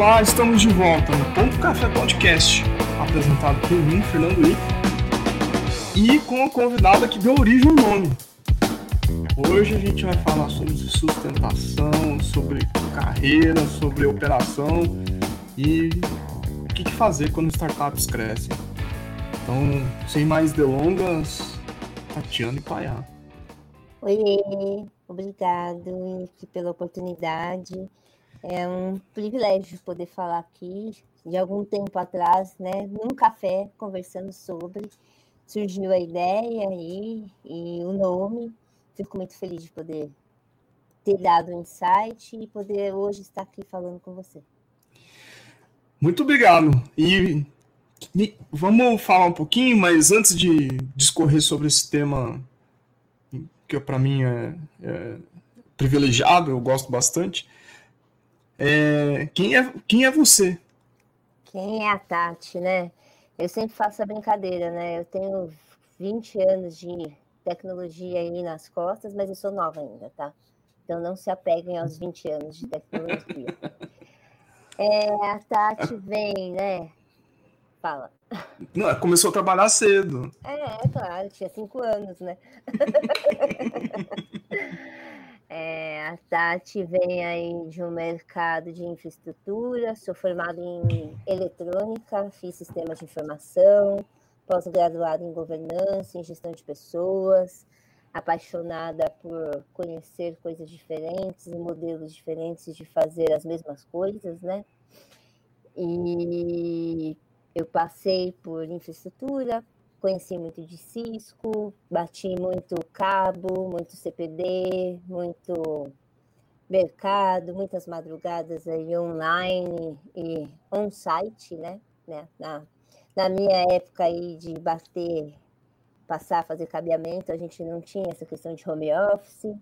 Olá, estamos de volta no Ponto Café Podcast, apresentado por mim, Fernando I, e com a convidada que deu origem ao nome. Hoje a gente vai falar sobre sustentação, sobre carreira, sobre operação e o que fazer quando startups crescem. Então, sem mais delongas, Tatiana e Paiá. Oi, obrigado pela oportunidade. É um privilégio poder falar aqui. De algum tempo atrás, né, num café, conversando sobre, surgiu a ideia aí e o nome. Fico muito feliz de poder ter dado um insight e poder hoje estar aqui falando com você. Muito obrigado. E, e vamos falar um pouquinho, mas antes de discorrer sobre esse tema que para mim é, é privilegiado, eu gosto bastante. É, quem, é, quem é você? Quem é a Tati, né? Eu sempre faço a brincadeira, né? Eu tenho 20 anos de tecnologia aí nas costas, mas eu sou nova ainda, tá? Então não se apeguem aos 20 anos de tecnologia. É, a Tati vem, né? Fala. Não, começou a trabalhar cedo. É, é claro, tinha cinco anos, né? É, a Tati vem aí de um mercado de infraestrutura, sou formada em eletrônica, fiz sistemas de informação, pós-graduada em governança, em gestão de pessoas, apaixonada por conhecer coisas diferentes modelos diferentes de fazer as mesmas coisas, né? E eu passei por infraestrutura, conheci muito de Cisco, bati muito cabo, muito CPD, muito mercado, muitas madrugadas aí online e on-site, né? né? Na, na minha época aí de bater, passar a fazer cabeamento, a gente não tinha essa questão de home office,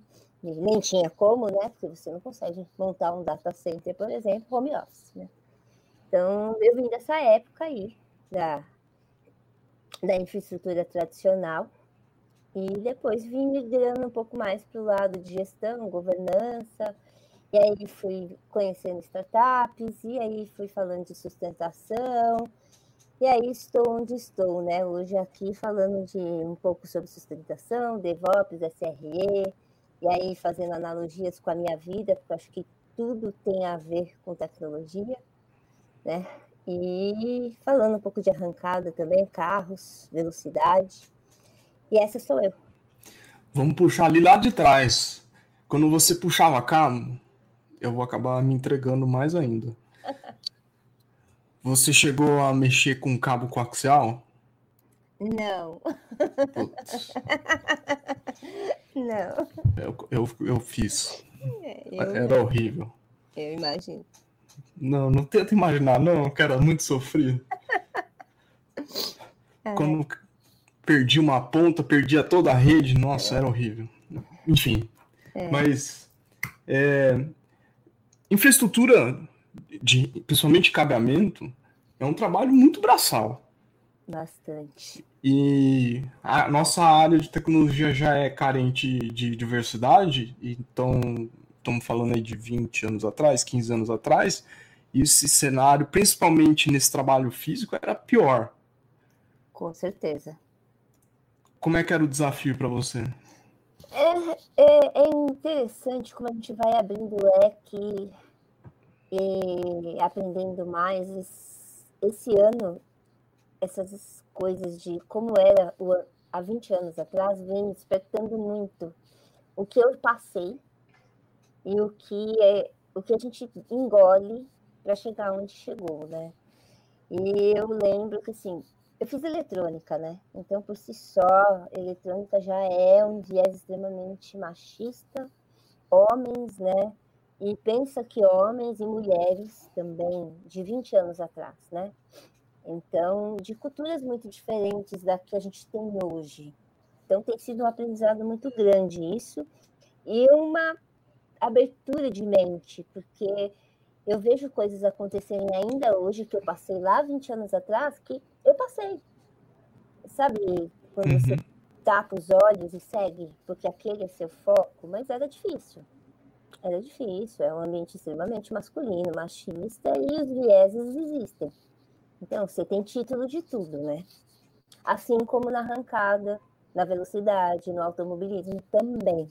nem tinha como, né? Porque você não consegue montar um data center, por exemplo, home office, né? Então, eu vim dessa época aí, da da infraestrutura tradicional e depois vim migrando um pouco mais para o lado de gestão, governança, e aí fui conhecendo startups, e aí fui falando de sustentação, e aí estou onde estou, né? Hoje aqui falando de um pouco sobre sustentação, DevOps, SRE, e aí fazendo analogias com a minha vida, porque acho que tudo tem a ver com tecnologia, né? E falando um pouco de arrancada também, carros, velocidade. E essa sou eu. Vamos puxar ali lá de trás. Quando você puxava cabo, eu vou acabar me entregando mais ainda. Você chegou a mexer com cabo coaxial? Não. Putz. Não. Eu, eu, eu fiz. É, eu Era horrível. Eu imagino. Não, não tenta imaginar, não, era muito sofrido. É. Quando perdi uma ponta, perdia toda a rede, nossa, era horrível. Enfim, é. mas é, infraestrutura, de, principalmente cabeamento, é um trabalho muito braçal. Bastante. E a nossa área de tecnologia já é carente de diversidade, então estamos falando aí de 20 anos atrás, 15 anos atrás, e esse cenário, principalmente nesse trabalho físico, era pior. Com certeza. Como é que era o desafio para você? É, é, é, interessante como a gente vai abrindo o leque e aprendendo mais. Esse ano, essas coisas de como era o, há 20 anos atrás, vem despertando muito o que eu passei e o que é o que a gente engole para chegar onde chegou, né? E eu lembro que assim, eu fiz eletrônica, né? Então, por si só, eletrônica já é um viés extremamente machista, homens, né? E pensa que homens e mulheres também, de 20 anos atrás, né? Então, de culturas muito diferentes da que a gente tem hoje. Então, tem sido um aprendizado muito grande isso e uma abertura de mente, porque eu vejo coisas acontecerem ainda hoje que eu passei lá 20 anos atrás, que eu passei. Sabe, quando uhum. você tapa os olhos e segue, porque aquele é seu foco, mas era difícil. Era difícil, é um ambiente extremamente masculino, machista, e os vieses existem. Então, você tem título de tudo, né? Assim como na arrancada, na velocidade, no automobilismo também.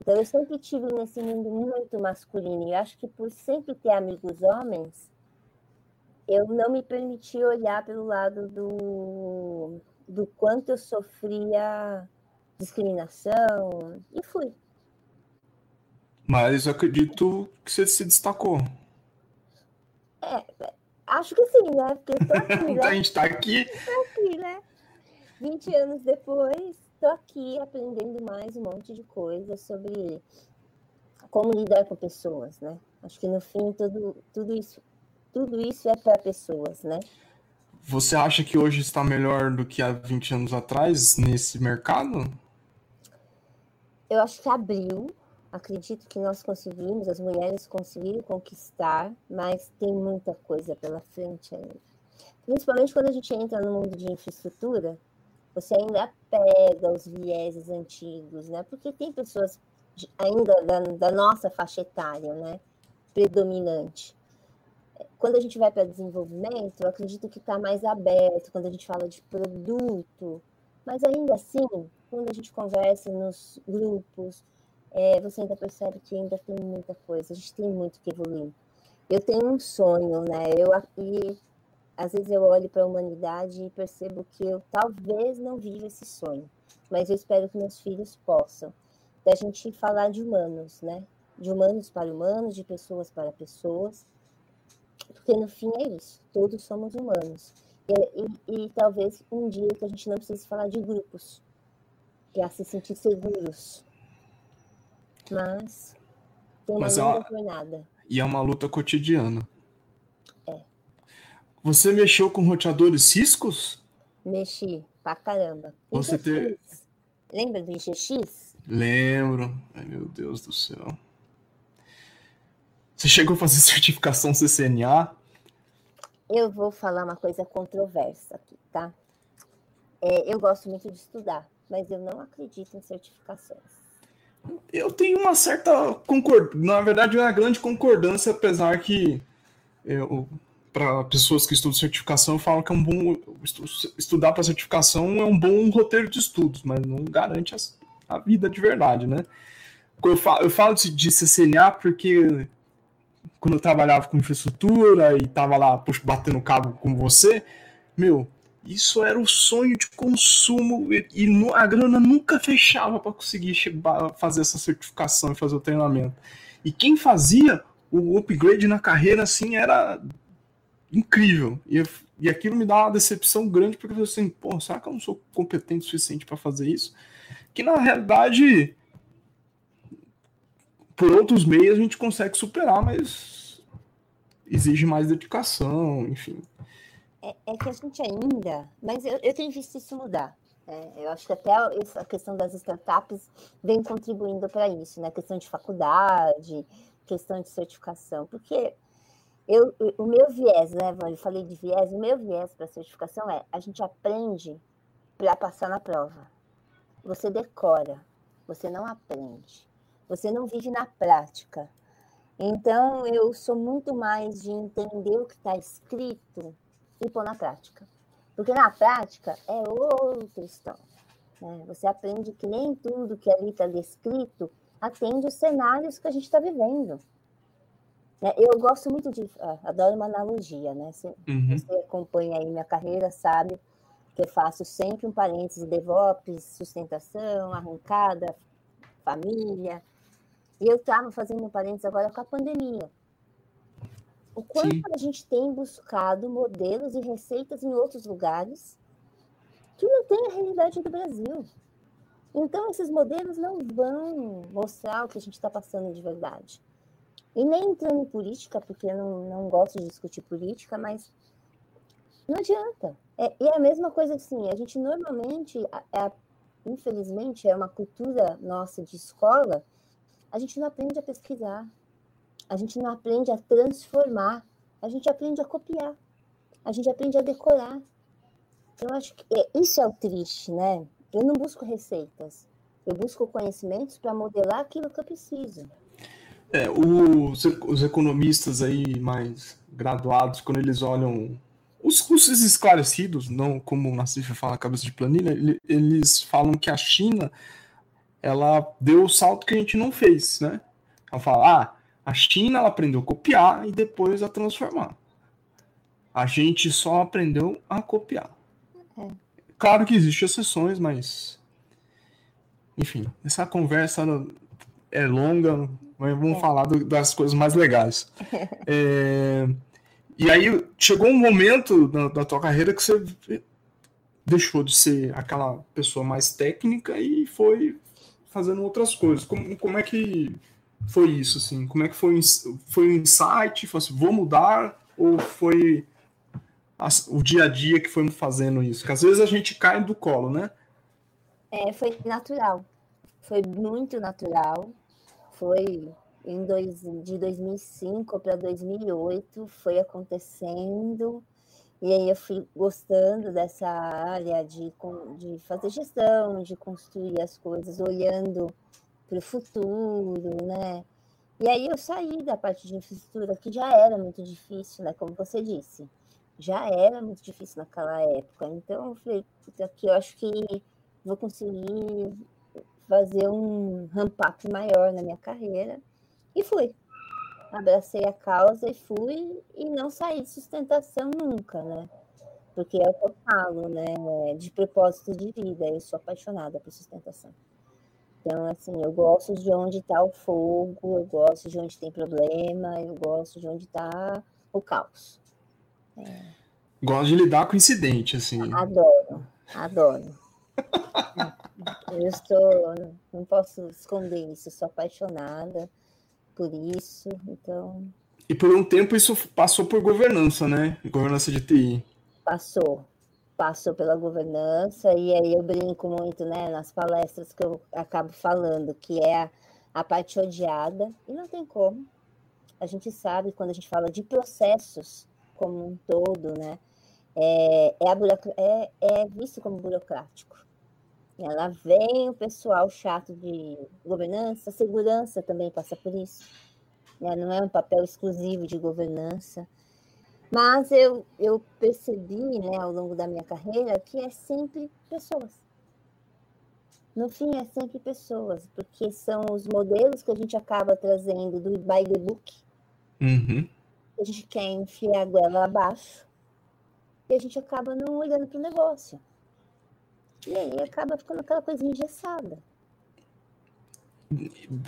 Então, eu sempre tive nesse mundo muito masculino, e acho que por sempre ter amigos homens, eu não me permiti olhar pelo lado do, do quanto eu sofria discriminação, e fui. Mas eu acredito que você se destacou. É, acho que sim, né? Porque tô aqui, né? a gente tá aqui. Tô aqui, né? 20 anos depois, tô aqui aprendendo mais um monte de coisas sobre como lidar com pessoas, né? Acho que no fim tudo, tudo isso tudo isso é para pessoas, né? Você acha que hoje está melhor do que há 20 anos atrás nesse mercado? Eu acho que abriu. Acredito que nós conseguimos, as mulheres conseguiram conquistar, mas tem muita coisa pela frente ainda. Principalmente quando a gente entra no mundo de infraestrutura, você ainda pega os vieses antigos, né? Porque tem pessoas ainda da, da nossa faixa etária, né? Predominante quando a gente vai para desenvolvimento, eu acredito que está mais aberto quando a gente fala de produto, mas ainda assim, quando a gente conversa nos grupos, é, você ainda percebe que ainda tem muita coisa, a gente tem muito que evoluir. Eu tenho um sonho, né? Eu, e às vezes eu olho para a humanidade e percebo que eu talvez não viva esse sonho, mas eu espero que meus filhos possam. Da gente falar de humanos, né? De humanos para humanos, de pessoas para pessoas porque no fim é isso, todos somos humanos. E, e, e talvez um dia que a gente não precise falar de grupos, para se sentir seguros. Mas tem uma Mas é uma... jornada. E é uma luta cotidiana. Você mexeu com roteadores ciscos? Mexi, pra caramba. Você ter... Lembra do IGX? Lembro. Ai, meu Deus do céu. Você chegou a fazer certificação CCNA? Eu vou falar uma coisa controversa aqui, tá? É, eu gosto muito de estudar, mas eu não acredito em certificações. Eu tenho uma certa concordância, na verdade, uma grande concordância, apesar que eu, para pessoas que estudam certificação, falam que é um bom estudar para certificação é um bom roteiro de estudos, mas não garante a, a vida de verdade, né? Eu falo, eu falo de, de CCNA porque quando eu trabalhava com infraestrutura e tava lá puxa, batendo cabo com você, meu, isso era o sonho de consumo e, e a grana nunca fechava para conseguir chegar, fazer essa certificação e fazer o treinamento. E quem fazia o upgrade na carreira assim era incrível. E, e aquilo me dá uma decepção grande porque eu falei assim, pô, será que eu não sou competente o suficiente para fazer isso? Que na realidade por outros meios a gente consegue superar, mas exige mais dedicação, enfim. É, é que a gente ainda, mas eu, eu tenho visto isso mudar. É, eu acho que até a questão das startups vem contribuindo para isso, né? Questão de faculdade, questão de certificação, porque eu, o meu viés, né, Eu falei de viés, o meu viés para certificação é a gente aprende para passar na prova. Você decora, você não aprende você não vive na prática. Então, eu sou muito mais de entender o que está escrito e pôr na prática. Porque na prática é outra história. Né? Você aprende que nem tudo que ali está descrito atende os cenários que a gente está vivendo. Né? Eu gosto muito de. Ah, adoro uma analogia, né? Você, uhum. você acompanha aí minha carreira, sabe que eu faço sempre um parênteses DevOps, sustentação, arrancada, família, e eu estava fazendo um parênteses agora com a pandemia. O quanto Sim. a gente tem buscado modelos e receitas em outros lugares que não tem a realidade do Brasil. Então, esses modelos não vão mostrar o que a gente está passando de verdade. E nem entrando em política, porque eu não, não gosto de discutir política, mas não adianta. É, e é a mesma coisa assim, a gente normalmente, é, infelizmente, é uma cultura nossa de escola a gente não aprende a pesquisar, a gente não aprende a transformar, a gente aprende a copiar, a gente aprende a decorar. Eu acho que é, isso é o triste, né? Eu não busco receitas, eu busco conhecimentos para modelar aquilo que eu preciso. É, os, os economistas aí mais graduados, quando eles olham os custos esclarecidos, não como o Nassif fala cabeça de planilha, eles falam que a China ela deu o salto que a gente não fez, né? Ela fala, ah, a China ela aprendeu a copiar e depois a transformar. A gente só aprendeu a copiar. É. Claro que existem exceções, mas enfim, essa conversa é longa, mas vamos é. falar do, das coisas mais legais. é, e aí chegou um momento da, da tua carreira que você deixou de ser aquela pessoa mais técnica e foi fazendo outras coisas. Como, como é que foi isso, assim? Como é que foi, foi um insight? Foi assim, vou mudar? Ou foi o dia a dia que foi fazendo isso? Porque às vezes a gente cai do colo, né? É, foi natural. Foi muito natural. Foi em dois, de 2005 para 2008, foi acontecendo. E aí eu fui gostando dessa área de, de fazer gestão, de construir as coisas, olhando para o futuro, né? E aí eu saí da parte de infraestrutura, que já era muito difícil, né? Como você disse, já era muito difícil naquela época. Então eu falei, aqui eu acho que vou conseguir fazer um ramp-up maior na minha carreira. E fui. Abracei a causa e fui, e não saí de sustentação nunca, né? Porque é o que eu falo, né? De propósito de vida. Eu sou apaixonada por sustentação. Então, assim, eu gosto de onde está o fogo, eu gosto de onde tem problema, eu gosto de onde está o caos. É. Gosto de lidar com incidente, assim. Adoro, adoro. Eu estou, não posso esconder isso, sou apaixonada por isso, então. E por um tempo isso passou por governança, né? Governança de TI. Passou, passou pela governança, e aí eu brinco muito né, nas palestras que eu acabo falando, que é a, a parte odiada, e não tem como. A gente sabe, quando a gente fala de processos como um todo, né, é, é, é, é visto como burocrático. Ela vem o pessoal chato de governança, segurança também passa por isso. Né? Não é um papel exclusivo de governança. Mas eu, eu percebi, né, ao longo da minha carreira, que é sempre pessoas. No fim, é sempre pessoas, porque são os modelos que a gente acaba trazendo do by the book. Uhum. A gente quer enfiar a goela abaixo e a gente acaba não olhando para o negócio. E aí acaba ficando aquela coisa engessada.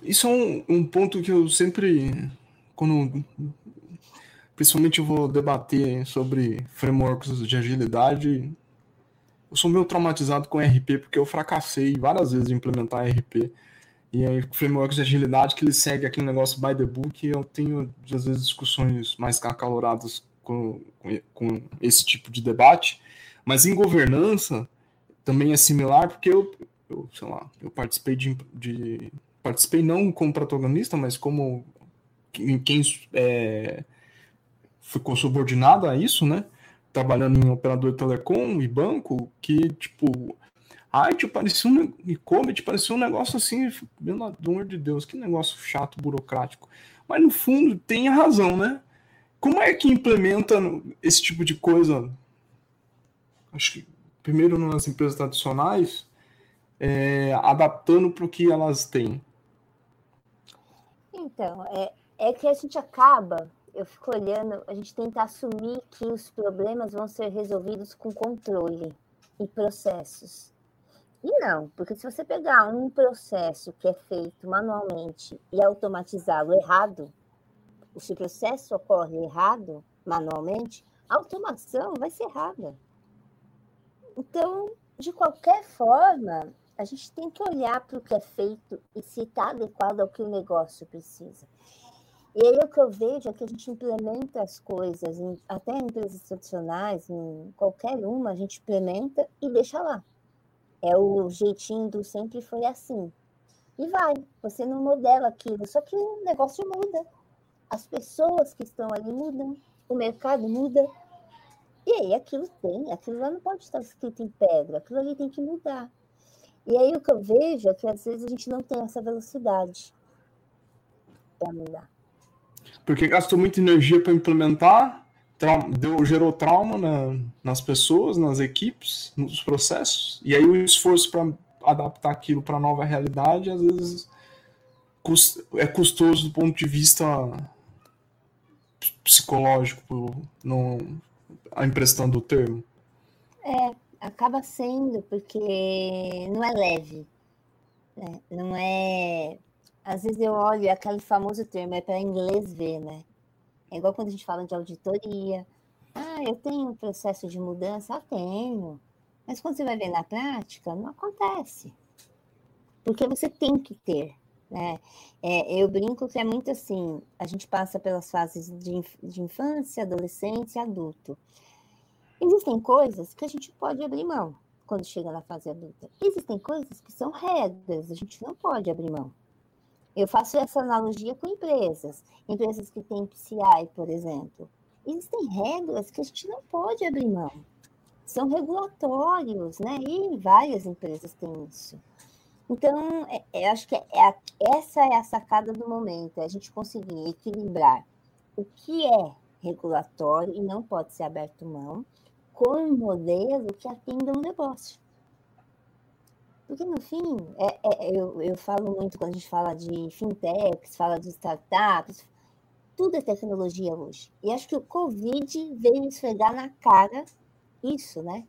Isso é um, um ponto que eu sempre, quando principalmente eu vou debater sobre frameworks de agilidade. Eu sou meio traumatizado com RP porque eu fracassei várias vezes em implementar RP. E aí, frameworks de agilidade que ele segue aquele negócio by the book, eu tenho às vezes discussões mais acaloradas com, com, com esse tipo de debate. Mas em governança também é similar porque eu, eu sei lá, eu participei de, de participei não como protagonista, mas como quem é, ficou subordinado a isso, né? Trabalhando em operador de telecom e banco, que, tipo, a arte parecia um e-commerce, parecia um negócio assim, pelo amor de Deus, que negócio chato, burocrático. Mas no fundo tem a razão, né? Como é que implementa esse tipo de coisa? Acho que primeiro nas empresas tradicionais, é, adaptando para o que elas têm. Então, é, é que a gente acaba eu fico olhando, a gente tenta assumir que os problemas vão ser resolvidos com controle e processos. E não, porque se você pegar um processo que é feito manualmente e automatizá-lo errado, se o processo ocorre errado manualmente, a automação vai ser errada. Então, de qualquer forma, a gente tem que olhar para o que é feito e se está adequado ao que o negócio precisa. E aí o que eu vejo é que a gente implementa as coisas, até em empresas tradicionais, em qualquer uma, a gente implementa e deixa lá. É o jeitinho do sempre foi assim. E vai, você não modela aquilo, só que o negócio muda. As pessoas que estão ali mudam, o mercado muda. E aquilo tem, aquilo lá não pode estar escrito em pedra, aquilo ali tem que mudar. E aí o que eu vejo é que às vezes a gente não tem essa velocidade para mudar. Porque gastou muita energia para implementar, deu, gerou trauma na, nas pessoas, nas equipes, nos processos, e aí o esforço para adaptar aquilo para a nova realidade, às vezes é custoso do ponto de vista psicológico, não, a impressão do termo. É, acaba sendo, porque não é leve. Né? Não é. Às vezes eu olho aquele famoso termo, é para inglês ver, né? É igual quando a gente fala de auditoria. Ah, eu tenho um processo de mudança? Ah, tenho. Mas quando você vai ver na prática, não acontece. Porque você tem que ter. Né? É, eu brinco que é muito assim: a gente passa pelas fases de, de infância, adolescência e adulto. Existem coisas que a gente pode abrir mão quando chega na fase adulta. Existem coisas que são regras, a gente não pode abrir mão. Eu faço essa analogia com empresas. Empresas que têm PCI, por exemplo. Existem regras que a gente não pode abrir mão. São regulatórios, né? E várias empresas têm isso. Então, é, é, acho que é, é, essa é a sacada do momento, é a gente conseguir equilibrar o que é regulatório e não pode ser aberto mão, com modelo que atenda um negócio. Porque, no fim, é, é, eu, eu falo muito quando a gente fala de fintechs, fala de startups, tudo é tecnologia hoje. E acho que o Covid veio esfregar na cara isso, né?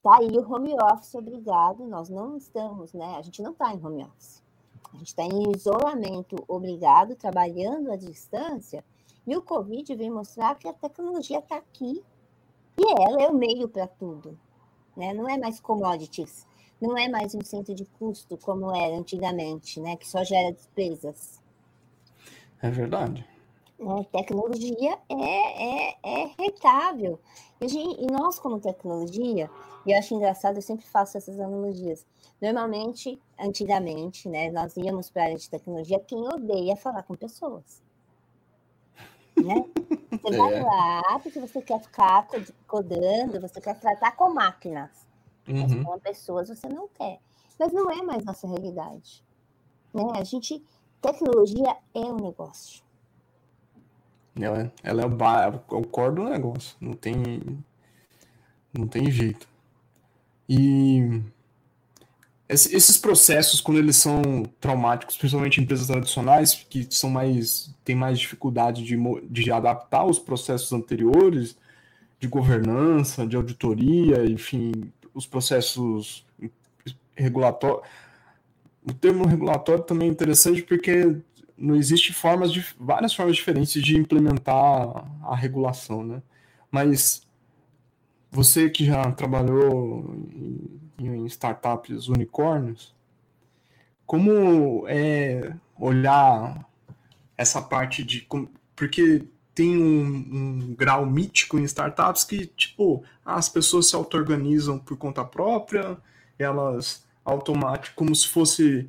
Tá aí o home office obrigado, nós não estamos, né? A gente não está em home office. A gente está em isolamento obrigado, trabalhando à distância, e o Covid vem mostrar que a tecnologia está aqui e ela é o meio para tudo. Né? Não é mais commodities, não é mais um centro de custo como era antigamente, né? que só gera despesas. É verdade. É, tecnologia é, é, é rentável. E, gente, e, nós, como tecnologia, e eu acho engraçado, eu sempre faço essas analogias. Normalmente, antigamente, né, nós íamos para a área de tecnologia, quem odeia falar com pessoas. Né? Você é. vai lá porque você quer ficar codando, você quer tratar com máquinas. Uhum. Mas com pessoas você não quer. Mas não é mais nossa realidade. Né? A gente, tecnologia é um negócio. Ela, ela é o, bar, é o core do negócio. Não tem, não tem jeito. E esses processos, quando eles são traumáticos, principalmente em empresas tradicionais, que são mais têm mais dificuldade de, de adaptar os processos anteriores de governança, de auditoria, enfim, os processos regulatórios. O termo regulatório também é interessante porque não existe formas de várias formas diferentes de implementar a regulação, né? Mas você que já trabalhou em, em startups unicórnios, como é olhar essa parte de porque tem um, um, grau mítico em startups que tipo as pessoas se auto-organizam por conta própria, elas automático como se fosse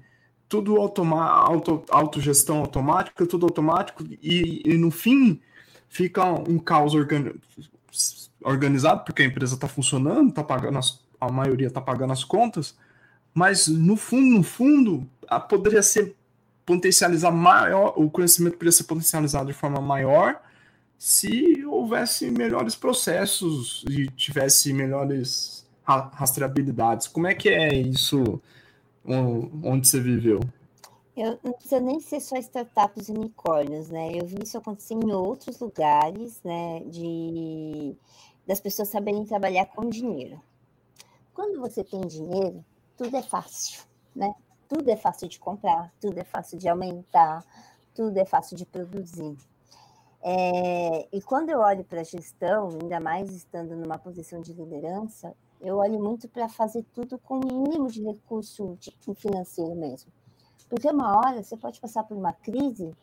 tudo automa auto, autogestão automática, tudo automático, e, e no fim fica um caos organi organizado, porque a empresa está funcionando, tá pagando as, a maioria está pagando as contas, mas no fundo, no fundo, a, poderia ser potencializar maior, o conhecimento poderia ser potencializado de forma maior se houvesse melhores processos e tivesse melhores rastreabilidades. Como é que é isso? onde você viveu? Eu não precisa nem ser só startups unicórnios, né? Eu vi isso acontecer em outros lugares, né? De das pessoas saberem trabalhar com dinheiro. Quando você tem dinheiro, tudo é fácil, né? Tudo é fácil de comprar, tudo é fácil de aumentar, tudo é fácil de produzir. É, e quando eu olho para a gestão, ainda mais estando numa posição de liderança, eu olho muito para fazer tudo com o mínimo de recurso financeiro mesmo. Porque uma hora você pode passar por uma crise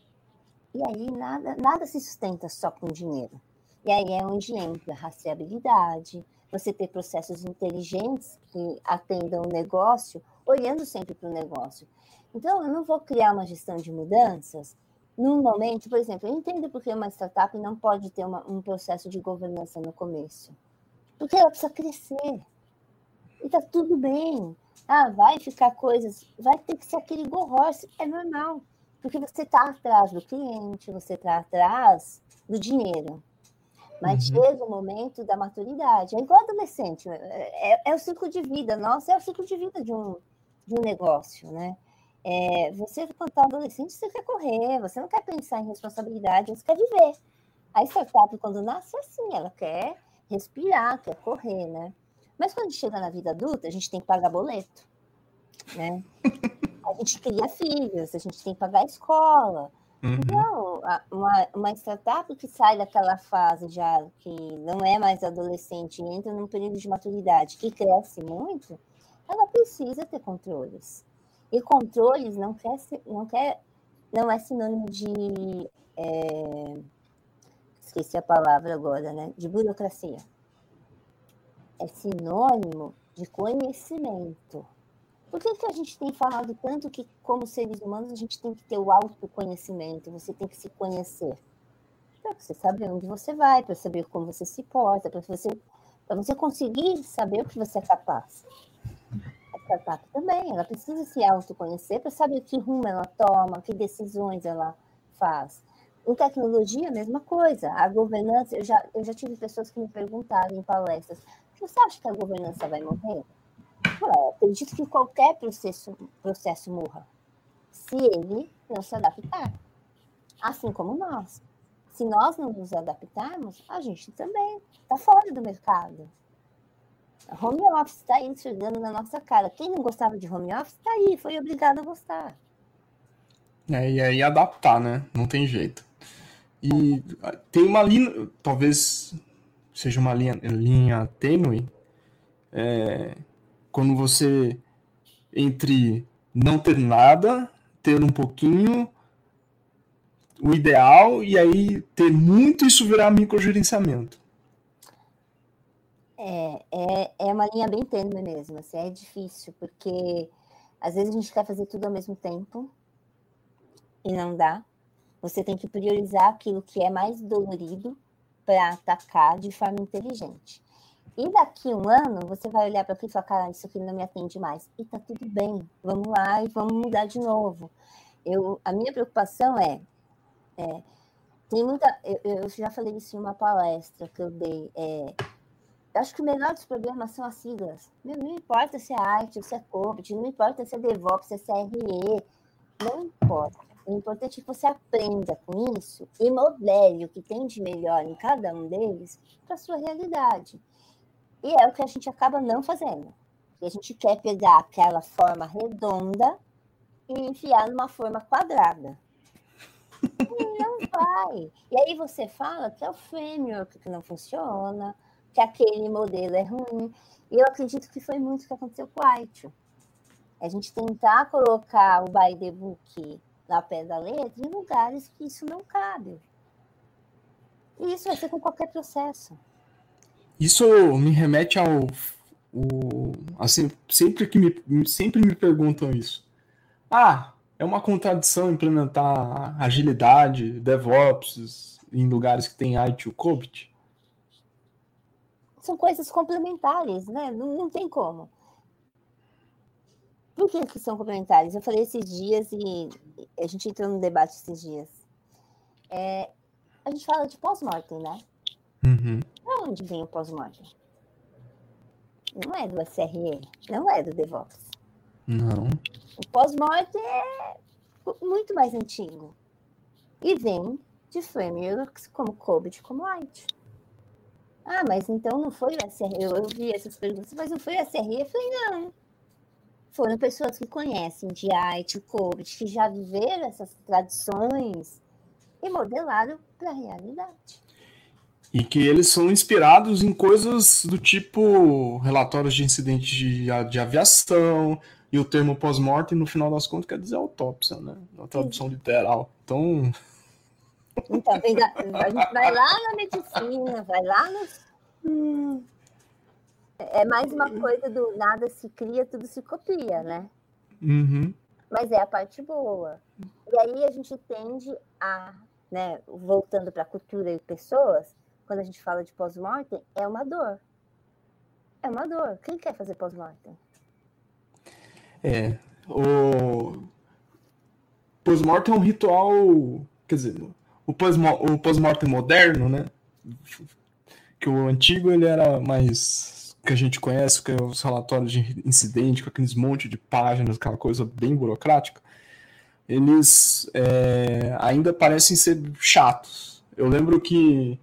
e aí nada, nada se sustenta só com dinheiro. E aí é onde entra a rastreabilidade, você ter processos inteligentes que atendam o negócio, olhando sempre para o negócio. Então, eu não vou criar uma gestão de mudanças num momento, por exemplo, eu entendo porque uma startup não pode ter uma, um processo de governança no começo. Porque ela precisa crescer. E tá tudo bem. Ah, vai ficar coisas. Vai ter que ser aquele go horse. É normal. Porque você está atrás do cliente, você está atrás do dinheiro. Mas uhum. chega o momento da maturidade. É igual adolescente, é, é, é, o ciclo de vida. Nossa, é o ciclo de vida de um, de um negócio, né? É, você, quando está adolescente, você quer correr, você não quer pensar em responsabilidade, você quer viver. A startup, quando nasce, é assim, ela quer respirar, quer correr, né? Mas quando chega na vida adulta, a gente tem que pagar boleto, né? A gente cria filhos, a gente tem que pagar a escola. Uhum. Então, uma, uma startup que sai daquela fase já que não é mais adolescente e entra num período de maturidade que cresce muito, ela precisa ter controles. E controles não quer, não quer, não é sinônimo de é, esqueci a palavra agora, né? De burocracia. É sinônimo de conhecimento. Por que, que a gente tem falado tanto que, como seres humanos, a gente tem que ter o autoconhecimento, você tem que se conhecer? Para você saber onde você vai, para saber como você se porta, para você, você conseguir saber o que você é capaz. A startup também, ela precisa se autoconhecer para saber que rumo ela toma, que decisões ela faz. Em tecnologia, a mesma coisa. A governança, eu já, eu já tive pessoas que me perguntaram em palestras: você acha que a governança vai morrer? Acredito que qualquer processo, processo morra, se ele não se adaptar. Assim como nós. Se nós não nos adaptarmos, a gente também está fora do mercado. Home office está aí chegando na nossa cara. Quem não gostava de home office está aí, foi obrigado a gostar. É, e aí adaptar, né? Não tem jeito. E tem uma linha, talvez seja uma linha, linha tênue, é, quando você entre não ter nada, ter um pouquinho, o ideal, e aí ter muito isso virar microgerenciamento. É, é, é uma linha bem tênue mesmo, assim, é difícil, porque às vezes a gente quer fazer tudo ao mesmo tempo e não dá. Você tem que priorizar aquilo que é mais dolorido para atacar de forma inteligente. E daqui um ano, você vai olhar para aquilo e falar, cara, isso aqui não me atende mais. E tá tudo bem, vamos lá e vamos mudar de novo. Eu, a minha preocupação é, é tem muita, eu, eu, já falei isso em uma palestra que eu dei, é, eu acho que o menor dos problemas são as siglas. Não importa se é arte, se é COVID, não importa se é DevOps, se é CRE, não importa. O importante é que você aprenda com isso e modele o que tem de melhor em cada um deles para a sua realidade. E é o que a gente acaba não fazendo. E a gente quer pegar aquela forma redonda e enfiar numa forma quadrada. E não vai. E aí você fala que é o framework que não funciona, que aquele modelo é ruim. E eu acredito que foi muito o que aconteceu com o Aitio. A gente tentar colocar o by the book na pé da letra em lugares que isso não cabe. E isso vai ser com qualquer processo. Isso me remete ao. O, assim, sempre que me, sempre me perguntam isso. Ah, é uma contradição implementar agilidade, DevOps em lugares que tem IT ou COBIT? São coisas complementares, né? Não, não tem como. Por que, que são complementares? Eu falei esses dias e a gente entrou no debate esses dias. É, a gente fala de pós-mortem, né? Uhum. Da onde vem o pós-mortem? Não é do SRE, não é do DevOps. Não. O pós-mortem é muito mais antigo. E vem de frameworks como COBIT, como Light. Ah, mas então não foi o SRE? Eu, eu vi essas perguntas, mas não foi o SRE? Eu falei, não foram pessoas que conhecem de arte, COVID, que já viveram essas tradições e modelaram para a realidade. E que eles são inspirados em coisas do tipo relatórios de incidentes de, de aviação, e o termo pós-morte, no final das contas, quer dizer autópsia, né? Na tradução Sim. literal. Então. Então, a gente vai lá na medicina, vai lá. Hum é mais uma coisa do nada se cria, tudo se copia, né? Uhum. Mas é a parte boa. E aí a gente tende a, né, voltando para a cultura e pessoas, quando a gente fala de pós-mortem, é uma dor. É uma dor. Quem quer fazer pós-mortem? É. O pós-mortem é um ritual, quer dizer, o pós-mortem moderno, né? Que o antigo ele era mais que a gente conhece, que é os relatórios de incidente, com aqueles monte de páginas, aquela coisa bem burocrática. Eles é, ainda parecem ser chatos. Eu lembro que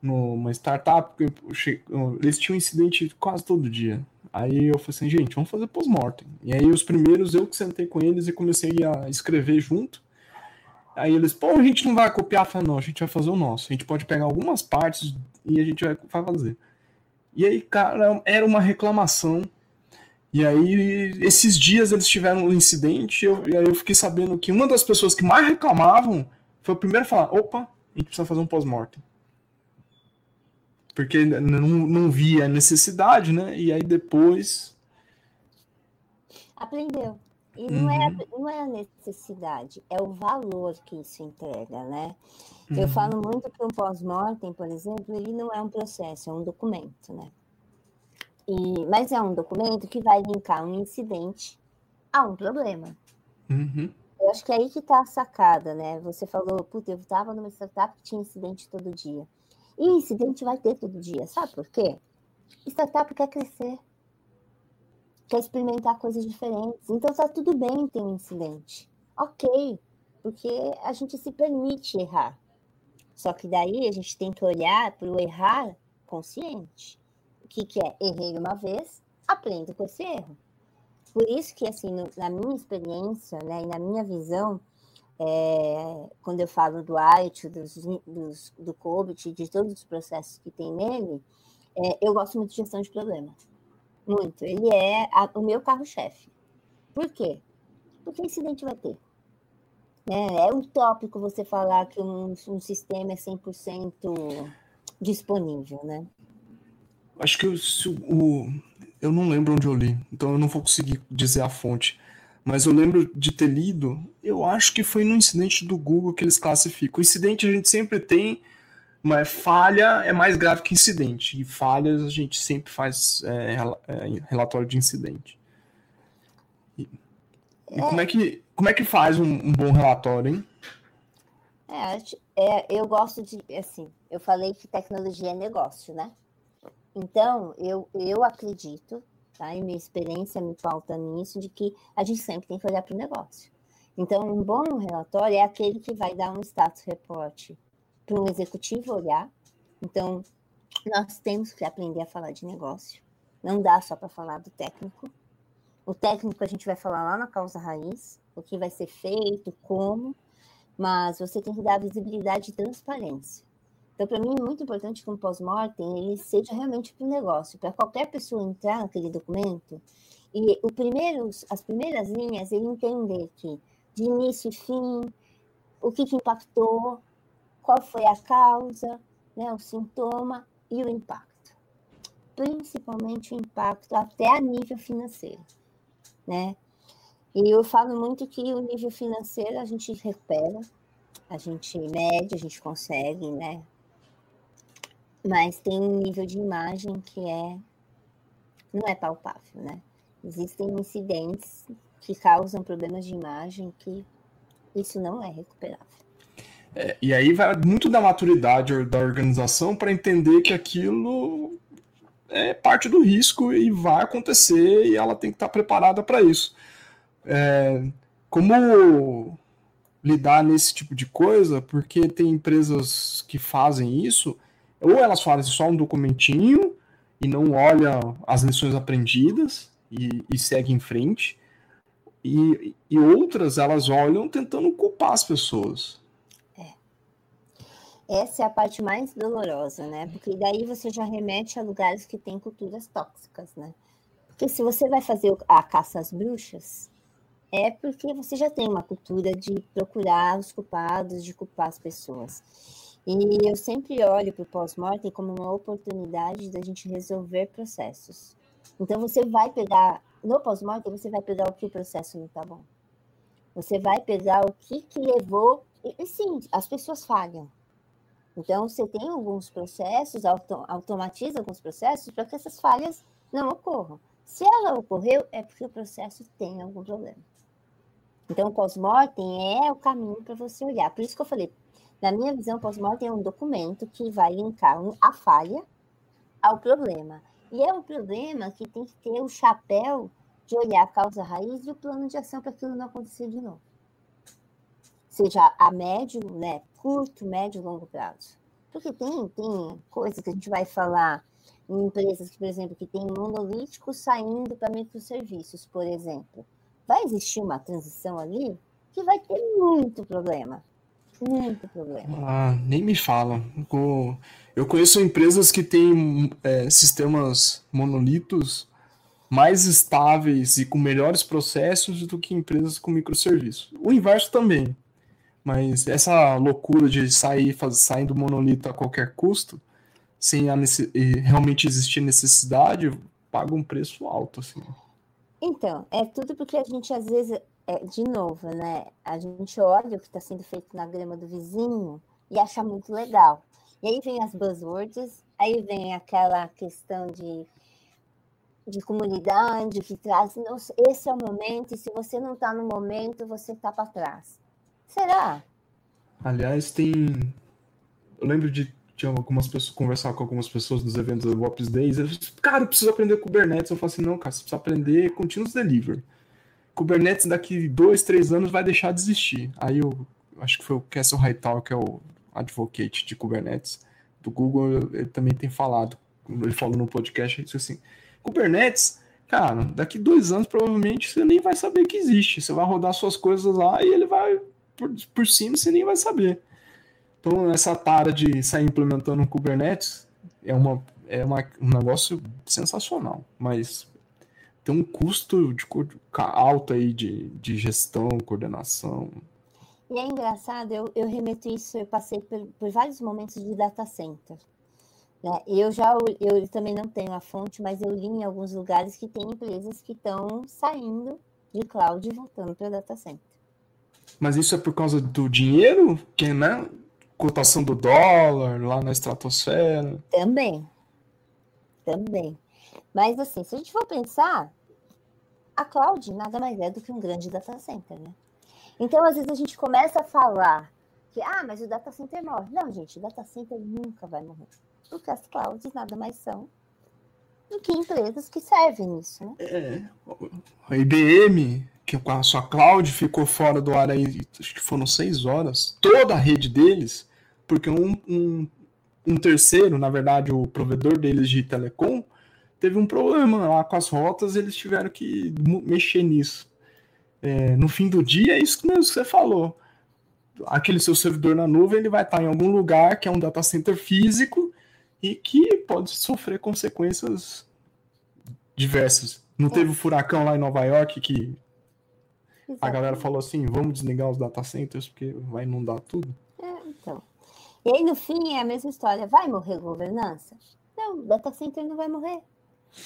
numa startup, eles tinham incidente quase todo dia. Aí eu falei assim, gente, vamos fazer pós-mortem. E aí os primeiros eu que sentei com eles e comecei a escrever junto. Aí eles, pô, a gente não vai copiar. Falei, não, a gente vai fazer o nosso. A gente pode pegar algumas partes e a gente vai fazer. E aí, cara, era uma reclamação. E aí, esses dias eles tiveram um incidente. Eu, e aí eu fiquei sabendo que uma das pessoas que mais reclamavam foi o primeiro a falar: opa, a gente precisa fazer um pós-mortem porque não, não via a necessidade, né? E aí depois. Aprendeu. E não, é, uhum. é, não é a necessidade, é o valor que isso entrega, né? Uhum. Eu falo muito que um pós-mortem, por exemplo, ele não é um processo, é um documento, né? E, mas é um documento que vai linkar um incidente a um problema. Uhum. Eu acho que é aí que está a sacada, né? Você falou, puta, eu estava numa startup que tinha incidente todo dia. E incidente vai ter todo dia. Sabe por quê? Startup quer crescer. Quer experimentar coisas diferentes. Então tá tudo bem ter um incidente. Ok. Porque a gente se permite errar. Só que daí a gente tem que olhar para o errar consciente. O que, que é? Errei uma vez, aprendo com esse erro. Por isso que, assim, no, na minha experiência né, e na minha visão, é, quando eu falo do IT, dos, dos, do COBIT, de todos os processos que tem nele, é, eu gosto muito de gestão de problema. Muito. Ele é a, o meu carro-chefe. Por quê? Porque incidente vai ter. É, é utópico você falar que um, um sistema é 100% disponível, né? Acho que o, o, eu não lembro onde eu li, então eu não vou conseguir dizer a fonte mas eu lembro de ter lido, eu acho que foi no incidente do Google que eles classificam. Incidente a gente sempre tem, mas falha é mais grave que incidente. E falhas a gente sempre faz é, é, relatório de incidente. E, e como, é que, como é que faz um, um bom relatório, hein? É, é, eu gosto de, assim, eu falei que tecnologia é negócio, né? Então, eu, eu acredito tá? E minha experiência me falta nisso, de que a gente sempre tem que olhar para o negócio. Então, um bom relatório é aquele que vai dar um status report para um executivo olhar. Então, nós temos que aprender a falar de negócio. Não dá só para falar do técnico. O técnico a gente vai falar lá na causa raiz, o que vai ser feito, como, mas você tem que dar visibilidade e transparência. Então, para mim, é muito importante que um pós-mortem ele seja realmente para o negócio, para qualquer pessoa entrar naquele documento e o primeiro, as primeiras linhas ele entender que de início e fim, o que, que impactou, qual foi a causa, né, o sintoma e o impacto. Principalmente o impacto até a nível financeiro, né? E eu falo muito que o nível financeiro a gente recupera, a gente mede, a gente consegue, né? Mas tem um nível de imagem que é não é palpável, né? Existem incidentes que causam problemas de imagem que isso não é recuperável. É, e aí vai muito da maturidade da organização para entender que aquilo é parte do risco e vai acontecer e ela tem que estar preparada para isso. É, como lidar nesse tipo de coisa? Porque tem empresas que fazem isso ou elas fazem só um documentinho e não olham as lições aprendidas e, e seguem em frente, e, e outras elas olham tentando culpar as pessoas. É. Essa é a parte mais dolorosa, né? Porque daí você já remete a lugares que têm culturas tóxicas, né? Porque se você vai fazer a caça às bruxas, é porque você já tem uma cultura de procurar os culpados, de culpar as pessoas. E eu sempre olho para o pós-mortem como uma oportunidade da gente resolver processos. Então, você vai pegar, no pós-mortem, você vai pegar o que o processo não está bom. Você vai pegar o que, que levou. E, e sim, as pessoas falham. Então, você tem alguns processos, auto, automatiza alguns processos para que essas falhas não ocorram. Se ela ocorreu, é porque o processo tem algum problema. Então, o pós-mortem é o caminho para você olhar. Por isso que eu falei, na minha visão, pós-mortem é um documento que vai linkar a falha ao problema. E é um problema que tem que ter o chapéu de olhar a causa raiz e o plano de ação para aquilo não acontecer de novo. Seja a médio, né, curto, médio longo prazo. Porque tem, tem coisas que a gente vai falar em empresas que, por exemplo, que tem monolítico saindo para microserviços, por exemplo. Vai existir uma transição ali que vai ter muito problema. Muito problema. Ah, nem me fala. Eu conheço empresas que têm é, sistemas monolitos mais estáveis e com melhores processos do que empresas com microserviços. O inverso também. Mas essa loucura de sair saindo monolito a qualquer custo, sem a realmente existir necessidade, paga um preço alto. Assim. Então, é tudo porque a gente às vezes é, de novo, né? A gente olha o que está sendo feito na grama do vizinho e acha muito legal. E aí vem as buzzwords, aí vem aquela questão de, de comunidade que traz, esse é o momento, e se você não está no momento, você está para trás. Será? Aliás, tem. Eu lembro de tinha algumas pessoas, conversar com algumas pessoas nos eventos do Ops Days, eles cara, eu preciso aprender Kubernetes. Eu falo assim, não, cara, você precisa aprender Continuous Delivery. Kubernetes daqui dois, três anos vai deixar de existir. Aí eu acho que foi o Castle Hightower, que é o advocate de Kubernetes do Google, ele também tem falado, ele falou no podcast, isso assim, Kubernetes, cara, daqui dois anos provavelmente você nem vai saber que existe. Você vai rodar suas coisas lá e ele vai por, por cima, você nem vai saber. Então, essa tara de sair implementando Kubernetes é, uma, é uma, um negócio sensacional, mas tem um custo de, alto aí de, de gestão, coordenação. E é engraçado, eu, eu remeto isso, eu passei por, por vários momentos de data center. Né? Eu já eu também não tenho a fonte, mas eu li em alguns lugares que tem empresas que estão saindo de cloud e voltando para data center. Mas isso é por causa do dinheiro? Que, né? Cotação do dólar lá na estratosfera? Também. Também. Mas assim, se a gente for pensar, a cloud nada mais é do que um grande data center, né? Então, às vezes a gente começa a falar que, ah, mas o data center morre. Não, gente, o data center nunca vai morrer. Porque as clouds nada mais são do que empresas que servem isso, né? É, a IBM, que com a sua cloud ficou fora do ar aí, acho que foram seis horas, toda a rede deles, porque um, um, um terceiro, na verdade, o provedor deles de telecom, teve um problema lá com as rotas, eles tiveram que mexer nisso. É, no fim do dia, é isso mesmo que você falou. Aquele seu servidor na nuvem, ele vai estar em algum lugar que é um data center físico e que pode sofrer consequências diversas. Não teve o furacão lá em Nova York que Exatamente. a galera falou assim, vamos desligar os data centers porque vai inundar tudo? É, então. E aí, no fim, é a mesma história. Vai morrer governança? Não, data center não vai morrer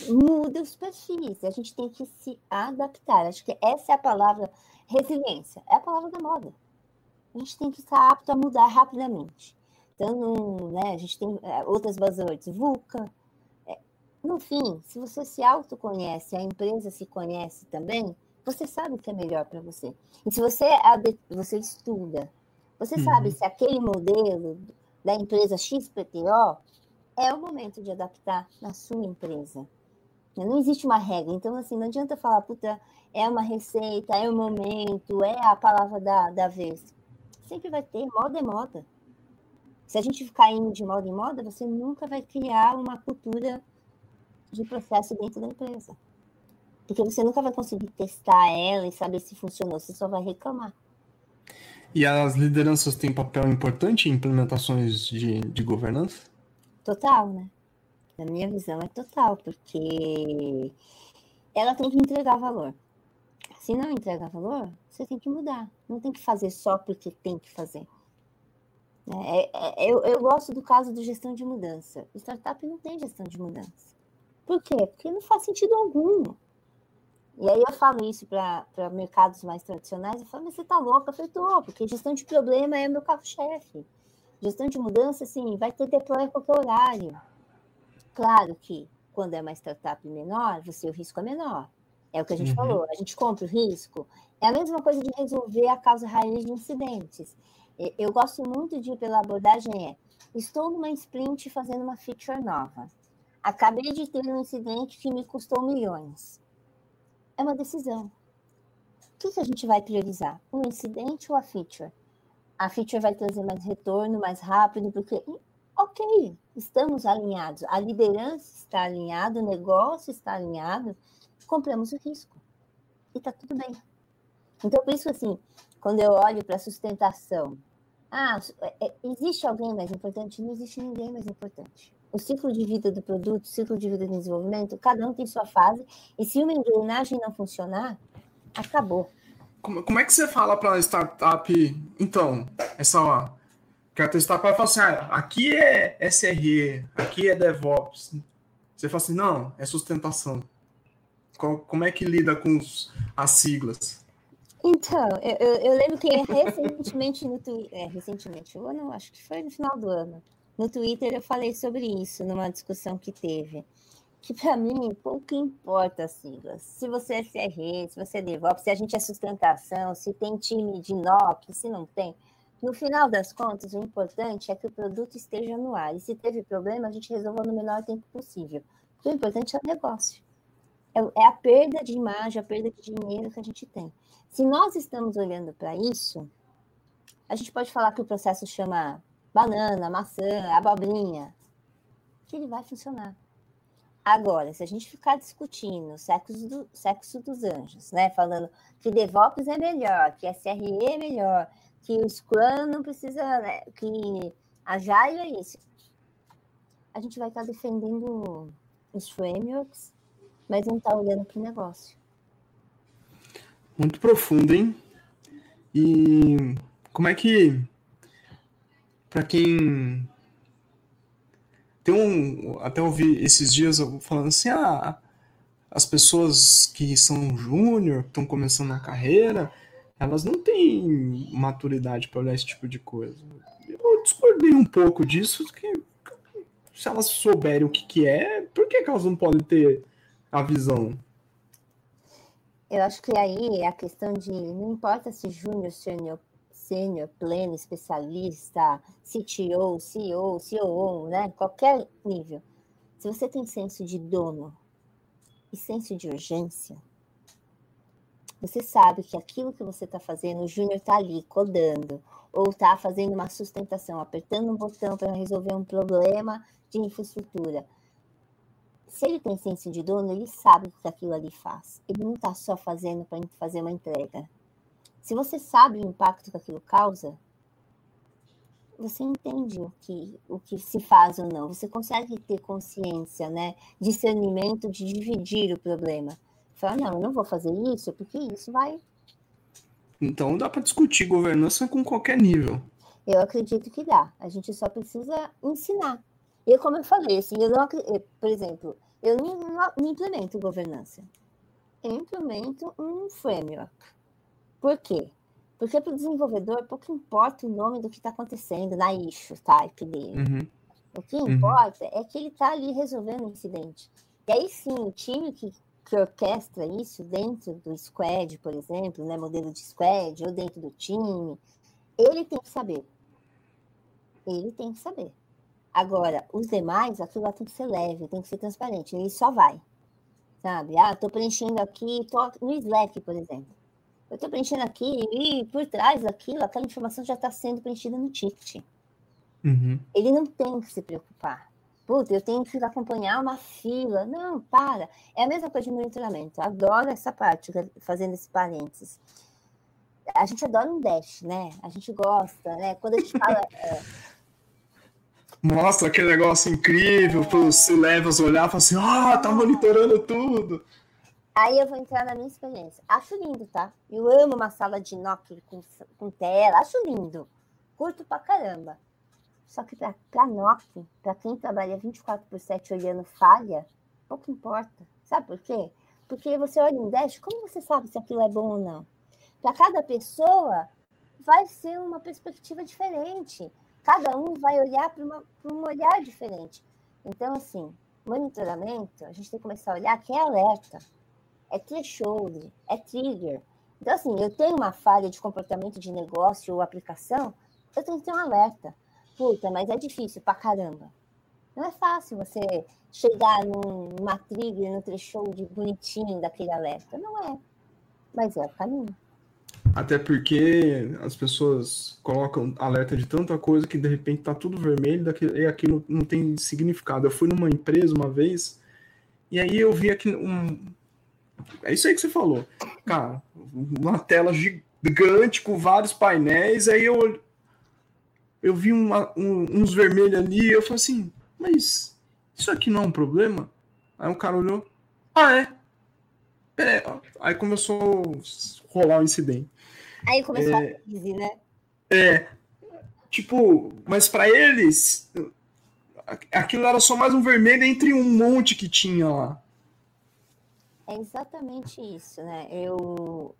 muda os perfis. A gente tem que se adaptar. Acho que essa é a palavra resiliência. É a palavra da moda. A gente tem que estar apto a mudar rapidamente. Então, né, a gente tem é, outras buzzwords, VUCA. É, no fim, se você se autoconhece, a empresa se conhece também, você sabe o que é melhor para você. E se você, você estuda, você uhum. sabe se aquele modelo da empresa XPTO é o momento de adaptar na sua empresa. Não existe uma regra. Então, assim, não adianta falar, puta, é uma receita, é o momento, é a palavra da, da vez. Sempre vai ter, moda é moda. Se a gente ficar indo de moda em moda, você nunca vai criar uma cultura de processo dentro da empresa. Porque você nunca vai conseguir testar ela e saber se funcionou, você só vai reclamar. E as lideranças têm papel importante em implementações de, de governança? Total, né? Na minha visão é total, porque ela tem que entregar valor. Se não entregar valor, você tem que mudar. Não tem que fazer só porque tem que fazer. É, é, é, eu, eu gosto do caso de gestão de mudança. Startup não tem gestão de mudança. Por quê? Porque não faz sentido algum. E aí eu falo isso para mercados mais tradicionais, eu falo, mas você tá louca? Eu falei, porque gestão de problema é meu carro-chefe. Gestão de mudança, assim, vai ter deploy a qualquer horário. Claro que quando é uma startup menor, você o risco é menor. É o que a gente uhum. falou. A gente compra o risco. É a mesma coisa de resolver a causa raiz de incidentes. Eu gosto muito de ir pela abordagem é, estou numa sprint fazendo uma feature nova. Acabei de ter um incidente que me custou milhões. É uma decisão. O que, que a gente vai priorizar? O incidente ou a feature? A feature vai trazer mais retorno, mais rápido, porque ok, estamos alinhados. A liderança está alinhada, o negócio está alinhado, compramos o risco. E está tudo bem. Então, por isso, assim, quando eu olho para a sustentação, ah, é, é, existe alguém mais importante? Não existe ninguém mais importante. O ciclo de vida do produto, o ciclo de vida do desenvolvimento, cada um tem sua fase, e se uma engrenagem não funcionar, acabou. Como, como é que você fala para startup, então, essa que a startup vai falar assim, ah, aqui é SRE, aqui é DevOps. Você fala assim, não, é sustentação. Como é que lida com os, as siglas? Então, eu, eu, lembro que recentemente no Twitter, é, recentemente, o ano, acho que foi no final do ano, no Twitter eu falei sobre isso numa discussão que teve. Que para mim pouco importa as siglas. Se você é CRE, se você é DevOps, se a gente é sustentação, se tem time de NOC, se não tem. No final das contas, o importante é que o produto esteja no ar. E se teve problema, a gente resolva no menor tempo possível. O importante é o negócio. É, é a perda de imagem, a perda de dinheiro que a gente tem. Se nós estamos olhando para isso, a gente pode falar que o processo chama banana, maçã, abobrinha, que ele vai funcionar. Agora, se a gente ficar discutindo sexo, do, sexo dos anjos, né? Falando que DevOps é melhor, que SRE é melhor, que o Scrum não precisa, né? que a Agile é isso. A gente vai estar defendendo os frameworks, mas não está olhando para o negócio. Muito profundo, hein? E como é que, para quem tem um, até ouvi esses dias falando assim, ah, as pessoas que são júnior, que estão começando na carreira, elas não têm maturidade para olhar esse tipo de coisa. Eu discordei um pouco disso, que se elas souberem o que, que é, por que, que elas não podem ter a visão? Eu acho que aí é a questão de não importa se júnior, sênior, sênior, pleno, especialista, CTO, CEO, COO, né? Qualquer nível. Se você tem senso de dono e senso de urgência, você sabe que aquilo que você está fazendo, o júnior está ali codando, ou está fazendo uma sustentação, apertando um botão para resolver um problema de infraestrutura se ele tem senso de dono, ele sabe o que aquilo ali faz. Ele não está só fazendo para fazer uma entrega. Se você sabe o impacto que aquilo causa, você entende o que, o que se faz ou não. Você consegue ter consciência, né? Discernimento de dividir o problema. Fala, não, eu não vou fazer isso porque isso vai. Então dá para discutir governança com qualquer nível. Eu acredito que dá. A gente só precisa ensinar. E como eu falei, assim, eu não, por exemplo, eu não, não implemento governança. Eu implemento um framework. Por quê? Porque para o desenvolvedor pouco importa o nome do que está acontecendo na issue type dele. Uhum. O que uhum. importa é que ele está ali resolvendo o incidente. E aí sim, o time que, que orquestra isso dentro do squad, por exemplo, né, modelo de squad, ou dentro do time, ele tem que saber. Ele tem que saber. Agora, os demais, aquilo lá tem que ser leve, tem que ser transparente, ele só vai. Sabe? Ah, tô preenchendo aqui, tô no Slack, por exemplo. Eu tô preenchendo aqui e por trás daquilo, aquela informação já está sendo preenchida no ticket. Uhum. Ele não tem que se preocupar. Puta, eu tenho que acompanhar uma fila. Não, para. É a mesma coisa de monitoramento. Adoro essa parte, fazendo esse parênteses. A gente adora um dash, né? A gente gosta, né? Quando a gente fala. É, mostra aquele negócio incrível para os levels olhar e falar assim, ah, tá monitorando tudo. Aí eu vou entrar na minha experiência. Acho lindo, tá? Eu amo uma sala de Nokia com, com tela, acho lindo. Curto pra caramba. Só que pra, pra Nokia, pra quem trabalha 24 por 7 olhando falha, pouco importa. Sabe por quê? Porque você olha um dash, como você sabe se aquilo é bom ou não? Para cada pessoa, vai ser uma perspectiva diferente cada um vai olhar para um olhar diferente. Então, assim, monitoramento, a gente tem que começar a olhar que é alerta, é threshold, é trigger. Então, assim, eu tenho uma falha de comportamento de negócio ou aplicação, eu tenho que ter um alerta. Puta, mas é difícil pra caramba. Não é fácil você chegar numa trilha, no threshold bonitinho daquele alerta. Não é. Mas é o caminho. Até porque as pessoas colocam alerta de tanta coisa que de repente tá tudo vermelho e aquilo não tem significado. Eu fui numa empresa uma vez e aí eu vi aqui um. É isso aí que você falou. Cara, uma tela gigante com vários painéis, aí eu, eu vi uma, um, uns vermelhos ali e eu falei assim, mas isso aqui não é um problema? Aí o cara olhou, ah, é? Pera aí começou a rolar o um incidente. Aí começou é, a crise, né? É. Tipo, mas para eles, aquilo era só mais um vermelho entre um monte que tinha lá. É exatamente isso, né? Eu.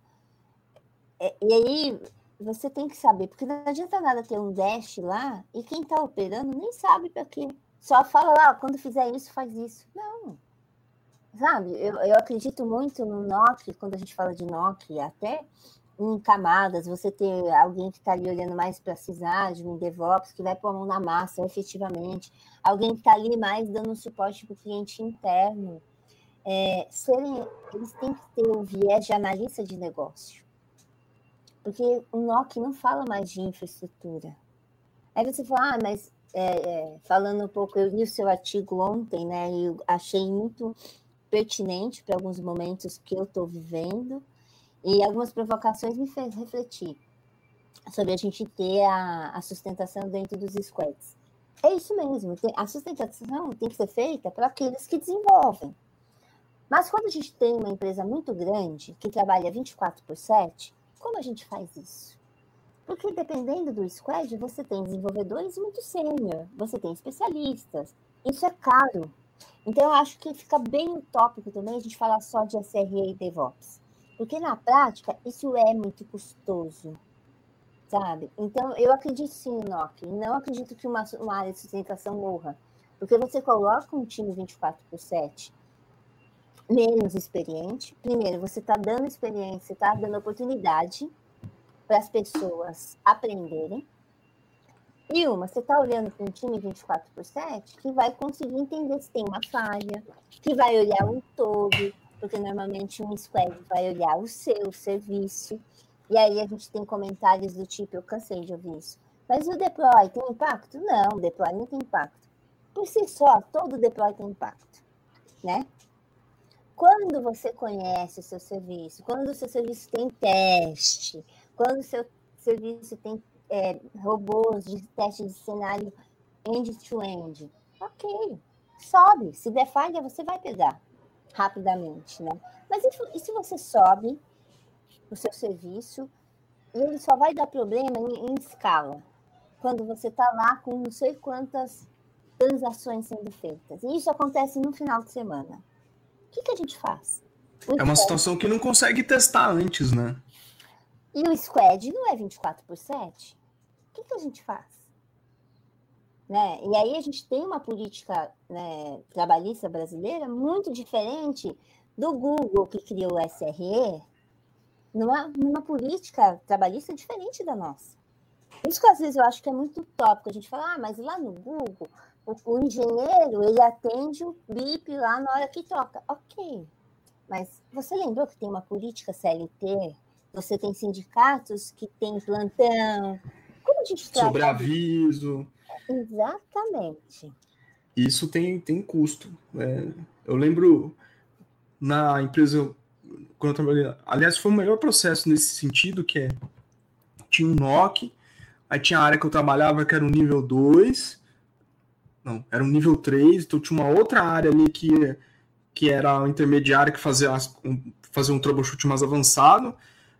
É, e aí você tem que saber, porque não adianta nada ter um dash lá e quem está operando nem sabe para quê. Só fala lá, quando fizer isso, faz isso. Não. Sabe, eu, eu acredito muito no NOC, quando a gente fala de NOC, até em camadas, você ter alguém que está ali olhando mais para a CISAD, um DevOps, que vai pôr a mão na massa efetivamente, alguém que está ali mais dando suporte para o cliente interno. É, serem, eles têm que ter o viés de analista de negócio. Porque o NOC não fala mais de infraestrutura. Aí você fala, ah, mas é, é, falando um pouco, eu li o seu artigo ontem, né? E achei muito pertinente para alguns momentos que eu estou vivendo. E algumas provocações me fez refletir sobre a gente ter a, a sustentação dentro dos squads. É isso mesmo, a sustentação tem que ser feita para aqueles que desenvolvem. Mas quando a gente tem uma empresa muito grande, que trabalha 24 por 7, como a gente faz isso? Porque dependendo do squad, você tem desenvolvedores muito sênior, você tem especialistas. Isso é caro. Então, eu acho que fica bem utópico também a gente falar só de SRE e DevOps. Porque na prática, isso é muito custoso, sabe? Então, eu acredito sim no NOC. Não acredito que uma, uma área de sustentação morra. Porque você coloca um time 24 por 7 menos experiente. Primeiro, você está dando experiência, está dando oportunidade para as pessoas aprenderem. E uma, você está olhando para um time 24 por 7 que vai conseguir entender se tem uma falha, que vai olhar o todo, porque normalmente um squad vai olhar o seu serviço. E aí a gente tem comentários do tipo, eu cansei de ouvir isso. Mas o deploy tem impacto? Não, o deploy não tem impacto. Por si só, todo deploy tem impacto, né? Quando você conhece o seu serviço, quando o seu serviço tem teste, quando o seu serviço tem é, robôs de teste de cenário end-to-end, -end, ok, sobe. Se der falha, você vai pegar rapidamente, né? Mas e, se você sobe o seu serviço e ele só vai dar problema em, em escala, quando você está lá com não sei quantas transações sendo feitas. E isso acontece no final de semana. O que, que a gente faz? O é uma situação que não consegue testar antes, né? E o squad não é 24 por 7? O que, que a gente faz? Né? E aí a gente tem uma política né, trabalhista brasileira muito diferente do Google, que criou o SRE, numa, numa política trabalhista diferente da nossa. Isso que às vezes eu acho que é muito tópico. A gente fala, ah, mas lá no Google, o, o engenheiro, ele atende o BIP lá na hora que toca. Ok, mas você lembrou que tem uma política CLT? Você tem sindicatos que têm plantão. Como a gente trata? Sobreaviso. Exatamente. Isso tem, tem custo. É, eu lembro na empresa, quando eu trabalhei, aliás, foi o melhor processo nesse sentido, que é, tinha um NOC, aí tinha a área que eu trabalhava que era o nível 2, não, era um nível 3, então tinha uma outra área ali que, que era o intermediário que fazia, um, fazia um troubleshoot mais avançado,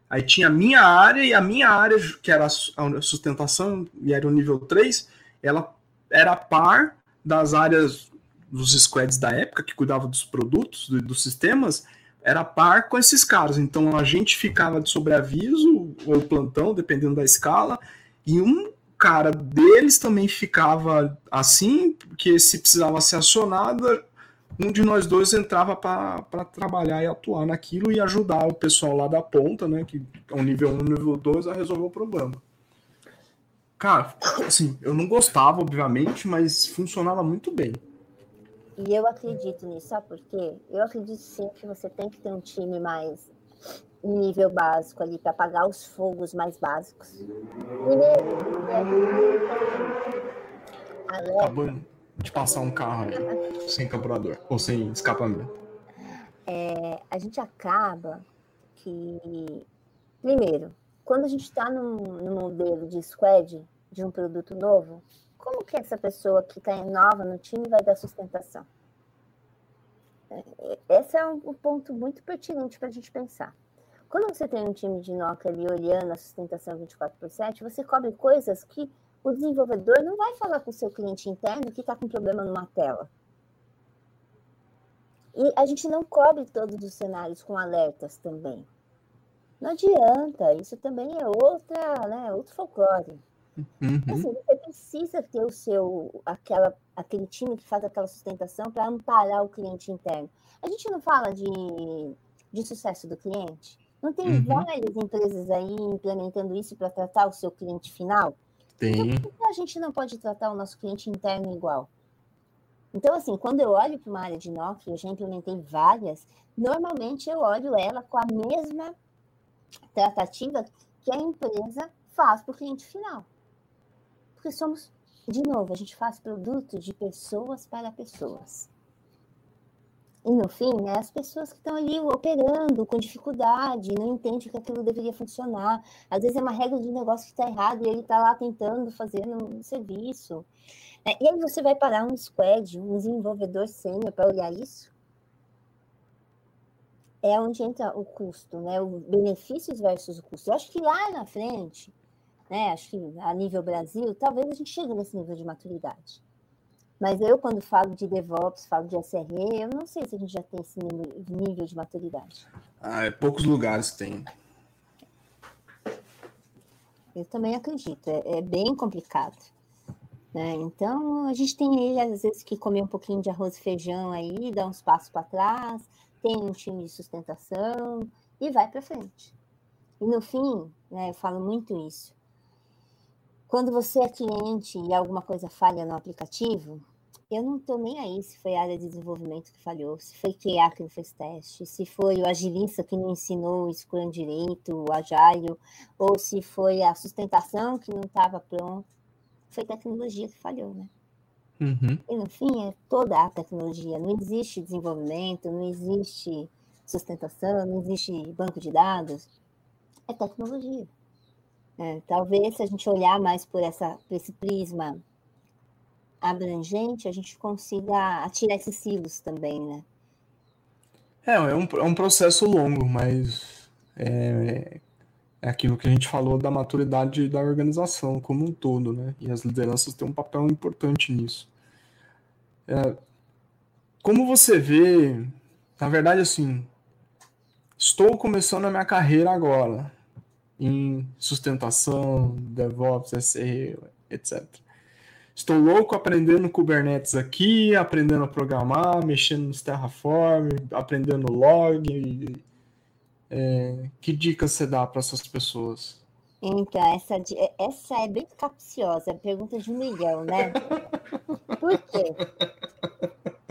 aí tinha a minha área, e a minha área, que era a sustentação, e era o nível 3, ela era par das áreas dos squads da época, que cuidavam dos produtos, do, dos sistemas, era par com esses caras. Então a gente ficava de sobreaviso ou plantão, dependendo da escala, e um cara deles também ficava assim, porque se precisava ser acionado, um de nós dois entrava para trabalhar e atuar naquilo e ajudar o pessoal lá da ponta, né, que é um nível 1, um, nível 2, a resolver o problema. Cara, assim, eu não gostava, obviamente, mas funcionava muito bem. E eu acredito nisso, sabe por quê? Eu acredito sim que você tem que ter um time mais nível básico ali para apagar os fogos mais básicos. Primeiro, é... Acabou de passar um carro aí, sem carburador ou sem escapamento. É, a gente acaba que, primeiro, quando a gente está no, no modelo de squad de um produto novo, como que essa pessoa que está nova no time vai dar sustentação? É, esse é um ponto muito pertinente para a gente pensar. Quando você tem um time de Nokia ali olhando a sustentação 24 por 7, você cobre coisas que o desenvolvedor não vai falar com o seu cliente interno que está com problema numa tela. E a gente não cobre todos os cenários com alertas também. Não adianta, isso também é outra, né, outro folclore. Uhum. Assim, você precisa ter o seu, aquela, aquele time que faz aquela sustentação para amparar o cliente interno. A gente não fala de, de sucesso do cliente? Não tem uhum. várias empresas aí implementando isso para tratar o seu cliente final? Tem. Por que a gente não pode tratar o nosso cliente interno igual? Então, assim, quando eu olho para uma área de Nokia, eu já implementei várias, normalmente eu olho ela com a mesma tratativa que a empresa faz para o cliente final. Porque somos, de novo, a gente faz produto de pessoas para pessoas. E no fim, né, as pessoas que estão ali operando com dificuldade, não entendem que aquilo deveria funcionar. Às vezes é uma regra de negócio que está errado e ele está lá tentando fazer um serviço. É, e aí você vai parar um squad, um desenvolvedor sênior para olhar isso? É onde entra o custo, né? O benefícios versus o custo. Eu acho que lá na frente, né? Acho que a nível Brasil, talvez a gente chegue nesse nível de maturidade. Mas eu, quando falo de DevOps, falo de SRE, eu não sei se a gente já tem esse nível de maturidade. Ah, é, poucos lugares tem. Eu também acredito, é, é bem complicado. Né? Então, a gente tem aí, às vezes, que comer um pouquinho de arroz e feijão aí, dar uns passos para trás, tem um time de sustentação e vai para frente. E no fim, né, eu falo muito isso. Quando você é cliente e alguma coisa falha no aplicativo, eu não estou nem aí se foi a área de desenvolvimento que falhou, se foi QA que não fez teste, se foi o agilista que não ensinou o Scrum direito, o Agile, ou se foi a sustentação que não estava pronta. Foi tecnologia que falhou, né? Uhum. E no fim é toda a tecnologia. Não existe desenvolvimento, não existe sustentação, não existe banco de dados. É tecnologia. É, talvez se a gente olhar mais por, essa, por esse prisma abrangente, a gente consiga tirar esses silos também, né? É, é um, é um processo longo, mas é, é aquilo que a gente falou da maturidade da organização como um todo, né? E as lideranças têm um papel importante nisso. É, como você vê, na verdade, assim, estou começando a minha carreira agora em sustentação, DevOps, SRE, etc. Estou louco aprendendo Kubernetes aqui, aprendendo a programar, mexendo nos Terraform, aprendendo log. É, que dicas você dá para essas pessoas? Então, essa, essa é bem capciosa, é pergunta de um milhão, né? Por quê?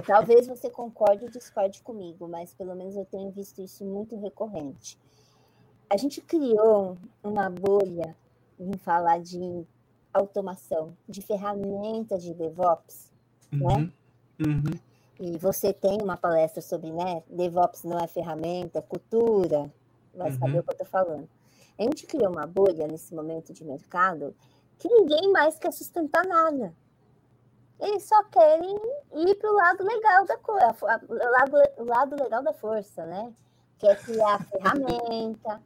Talvez você concorde ou discorde comigo, mas pelo menos eu tenho visto isso muito recorrente. A gente criou uma bolha em falar de automação, de ferramentas de DevOps, né? uhum, né? Uhum. E você tem uma palestra sobre, né? DevOps não é ferramenta, é cultura, vai uhum. saber o que eu estou falando. A gente criou uma bolha nesse momento de mercado que ninguém mais quer sustentar nada. Eles só querem ir para o lado legal da coisa, o lado, lado legal da força, né? Quer criar ferramenta.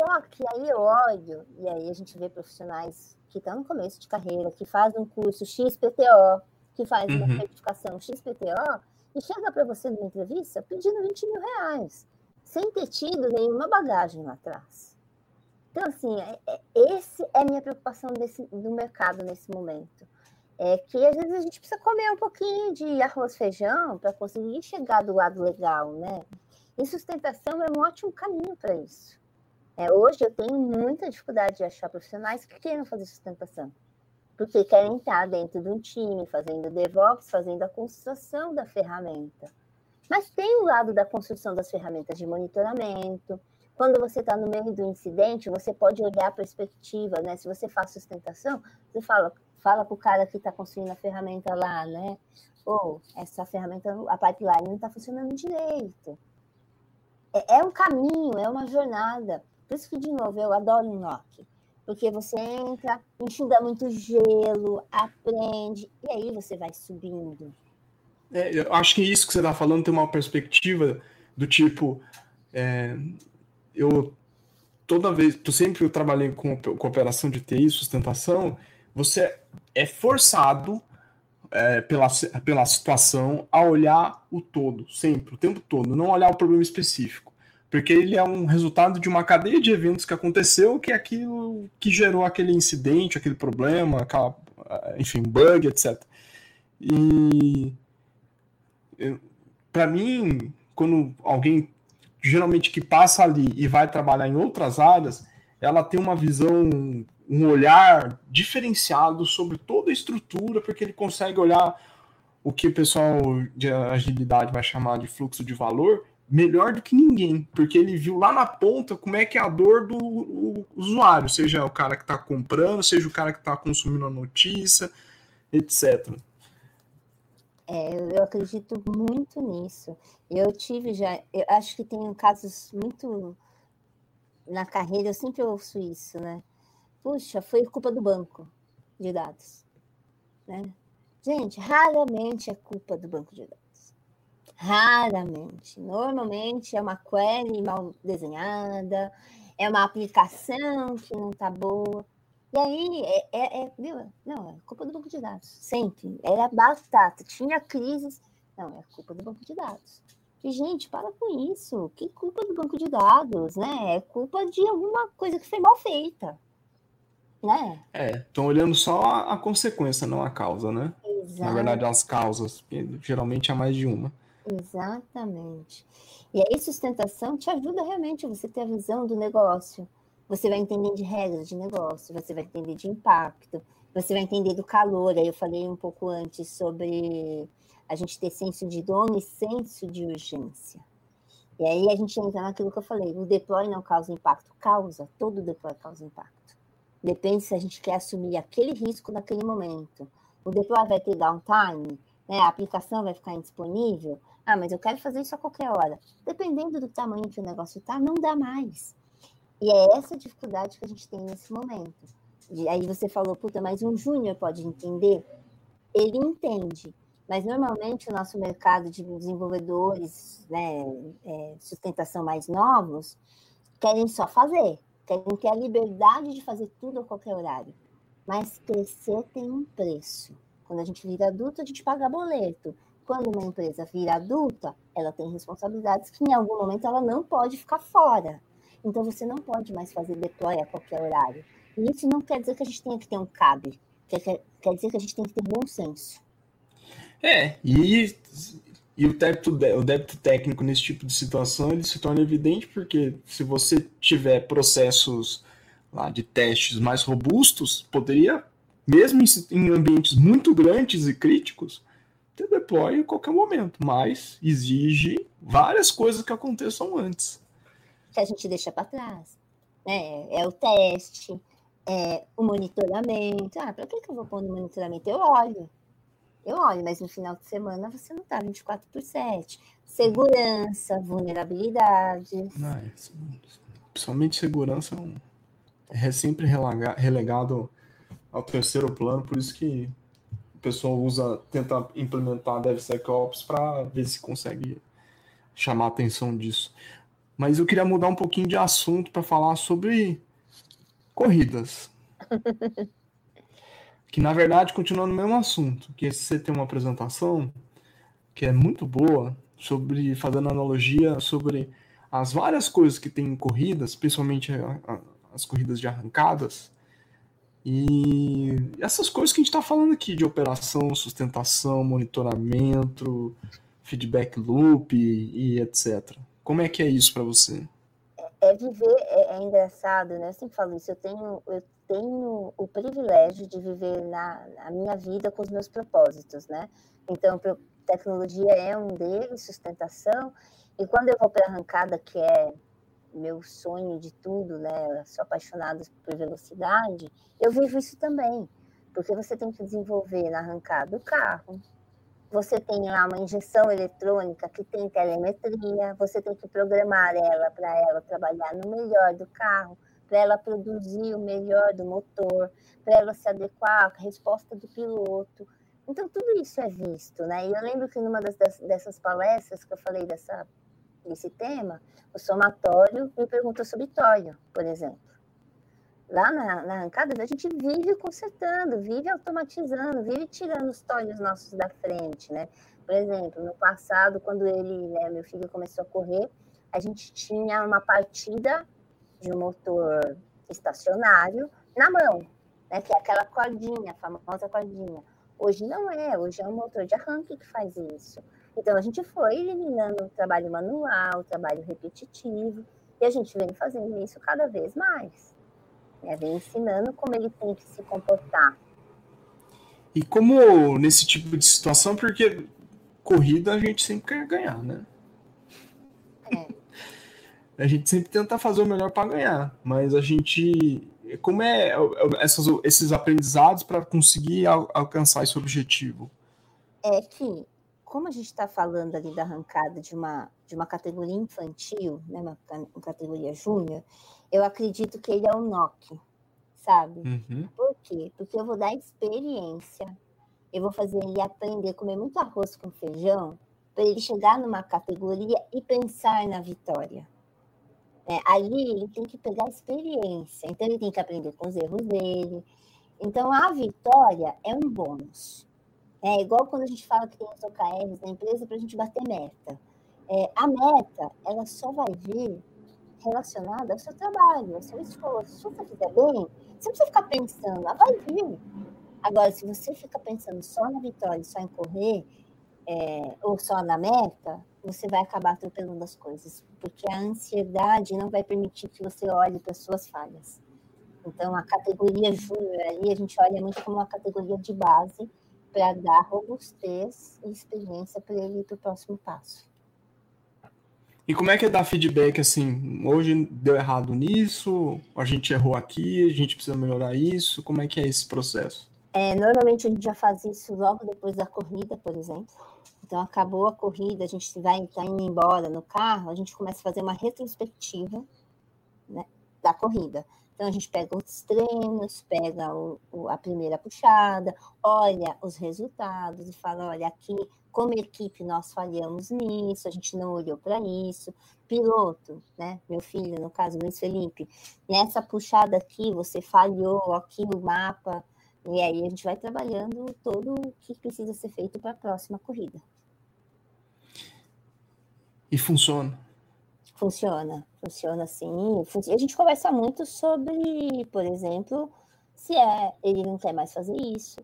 Só que aí eu olho, e aí a gente vê profissionais que estão no começo de carreira, que faz um curso XPTO, que faz uhum. uma certificação XPTO, e chega para você numa entrevista pedindo 20 mil reais, sem ter tido nenhuma bagagem lá atrás. Então, assim, é, é, esse é a minha preocupação desse, do mercado nesse momento. é que às vezes a gente precisa comer um pouquinho de arroz feijão para conseguir chegar do lado legal, né? E sustentação é um ótimo caminho para isso. É, hoje eu tenho muita dificuldade de achar profissionais que queiram fazer sustentação, porque querem estar dentro de um time, fazendo DevOps, fazendo a construção da ferramenta. Mas tem o lado da construção das ferramentas de monitoramento. Quando você está no meio do incidente, você pode olhar a perspectiva, né? Se você faz sustentação, você fala, fala para o cara que está construindo a ferramenta lá, né? Ou essa ferramenta, a pipeline não está funcionando direito. É, é, um caminho, é uma jornada. Por isso que, de novo, eu adoro NOC. Porque você entra, enxuga muito gelo, aprende, e aí você vai subindo. É, eu acho que isso que você está falando tem uma perspectiva do tipo. É, eu toda vez, tu sempre eu trabalhei com cooperação de TI, sustentação, você é forçado é, pela, pela situação a olhar o todo, sempre, o tempo todo, não olhar o problema específico. Porque ele é um resultado de uma cadeia de eventos que aconteceu, que é aquilo que gerou aquele incidente, aquele problema, aquela, enfim, bug, etc. E para mim, quando alguém geralmente que passa ali e vai trabalhar em outras áreas, ela tem uma visão um olhar diferenciado sobre toda a estrutura, porque ele consegue olhar o que o pessoal de agilidade vai chamar de fluxo de valor melhor do que ninguém, porque ele viu lá na ponta como é que é a dor do usuário, seja o cara que está comprando, seja o cara que está consumindo a notícia, etc. É, eu acredito muito nisso. Eu tive já, eu acho que tem casos muito na carreira, eu sempre ouço isso, né? puxa, foi culpa do banco de dados. Né? Gente, raramente é culpa do banco de dados. Raramente. Normalmente é uma query mal desenhada, é uma aplicação que não está boa. E aí, é, é, é, viu? Não, é culpa do banco de dados. Sempre. Era batata. Tinha crises. Não, é culpa do banco de dados. E, gente, para com isso. Que culpa do banco de dados, né? É culpa de alguma coisa que foi mal feita. Né? É, estão olhando só a, a, consequência, não a causa, né? Exato. Na verdade, as causas, geralmente há mais de uma. Exatamente. E aí, sustentação te ajuda realmente você ter a visão do negócio. Você vai entender de regras de negócio, você vai entender de impacto, você vai entender do calor. Aí eu falei um pouco antes sobre a gente ter senso de dono e senso de urgência. E aí a gente entra naquilo que eu falei, o deploy não causa impacto, causa, todo deploy causa impacto. Depende se a gente quer assumir aquele risco naquele momento. O deploy vai ter downtime, né? a aplicação vai ficar indisponível. Ah, mas eu quero fazer isso a qualquer hora. Dependendo do tamanho que o negócio está, não dá mais. E é essa dificuldade que a gente tem nesse momento. E aí você falou, puta, mas um júnior pode entender? Ele entende, mas normalmente o nosso mercado de desenvolvedores, né, é, sustentação mais novos, querem só fazer querem ter a liberdade de fazer tudo a qualquer horário. Mas crescer tem um preço. Quando a gente vira adulto, a gente paga boleto. Quando uma empresa vira adulta, ela tem responsabilidades que em algum momento ela não pode ficar fora. Então você não pode mais fazer deploy a qualquer horário. E isso não quer dizer que a gente tenha que ter um cabe. Quer, quer dizer que a gente tem que ter bom senso. É, e e o débito, o débito técnico nesse tipo de situação ele se torna evidente porque se você tiver processos lá de testes mais robustos, poderia, mesmo em ambientes muito grandes e críticos, ter deploy a qualquer momento, mas exige várias coisas que aconteçam antes. Que a gente deixa para trás. Né? É o teste, é o monitoramento. Ah, para que, que eu vou pôr no monitoramento? Eu olho. Eu olho, mas no final de semana você não está 24 por 7. Segurança, vulnerabilidade. Não, é, principalmente segurança é sempre relegado ao terceiro plano, por isso que o pessoal usa, tenta implementar DevSecOps para ver se consegue chamar a atenção disso. Mas eu queria mudar um pouquinho de assunto para falar sobre corridas. que na verdade continua no mesmo assunto, que você tem uma apresentação que é muito boa sobre fazendo analogia sobre as várias coisas que tem em corridas, principalmente as corridas de arrancadas, E essas coisas que a gente está falando aqui de operação, sustentação, monitoramento, feedback loop e, etc. Como é que é isso para você? É, é viver, é, é, engraçado, né? Eu sempre falo isso, eu tenho, eu tenho o privilégio de viver na, na minha vida com os meus propósitos, né? Então, tecnologia é um deles, sustentação, e quando eu vou para a arrancada, que é meu sonho de tudo, né? Sou apaixonada por velocidade, eu vivo isso também, porque você tem que desenvolver na arrancada o carro, você tem lá uma injeção eletrônica que tem telemetria, você tem que programar ela para ela trabalhar no melhor do carro, para ela produzir o melhor do motor, para ela se adequar à resposta do piloto. Então, tudo isso é visto, né? E eu lembro que numa das, dessas palestras que eu falei dessa, desse tema, o somatório me perguntou sobre tório, por exemplo. Lá na, na arrancada, a gente vive consertando, vive automatizando, vive tirando os tórios nossos da frente, né? Por exemplo, no passado, quando ele, né, meu filho começou a correr, a gente tinha uma partida de um motor estacionário na mão, né, que é aquela cordinha, a famosa cordinha. Hoje não é, hoje é um motor de arranque que faz isso. Então a gente foi eliminando o trabalho manual, o trabalho repetitivo, e a gente vem fazendo isso cada vez mais né? vem ensinando como ele tem que se comportar. E como nesse tipo de situação, porque corrida a gente sempre quer ganhar, né? É. a gente sempre tenta fazer o melhor para ganhar, mas a gente. Como é, é, é essas, esses aprendizados para conseguir al alcançar esse objetivo? É que, como a gente está falando ali da arrancada de uma, de uma categoria infantil, né, uma, uma categoria júnior, eu acredito que ele é o NOC, sabe? Uhum. Por quê? Porque eu vou dar experiência, eu vou fazer ele aprender a comer muito arroz com feijão, para ele chegar numa categoria e pensar na vitória. É, ali ele tem que pegar experiência, então ele tem que aprender com os erros dele. Então a vitória é um bônus. É igual quando a gente fala que tem os OKRs na empresa para a gente bater meta. É, a meta, ela só vai vir relacionada ao seu trabalho, ao seu esforço. Se você fizer bem, você não precisa ficar pensando, ah, vai vir. Agora, se você fica pensando só na vitória, só em correr, é, ou só na meta, você vai acabar atropelando as coisas, porque a ansiedade não vai permitir que você olhe para suas falhas. Então, a categoria júnior ali, a gente olha muito como uma categoria de base para dar robustez e experiência para ele ir para o próximo passo. E como é que é dar feedback assim? Hoje deu errado nisso, a gente errou aqui, a gente precisa melhorar isso. Como é que é esse processo? É, normalmente a gente já faz isso logo depois da corrida, por exemplo. Então acabou a corrida, a gente vai tá indo embora no carro, a gente começa a fazer uma retrospectiva né, da corrida. Então a gente pega os treinos, pega o, o, a primeira puxada, olha os resultados e fala, olha aqui como equipe, nós falhamos nisso, a gente não olhou para isso. Piloto, né? Meu filho, no caso, Luiz Felipe, nessa puxada aqui, você falhou aqui no mapa. E aí a gente vai trabalhando todo o que precisa ser feito para a próxima corrida. E funciona? Funciona, funciona sim. A gente conversa muito sobre, por exemplo, se é ele não quer mais fazer isso.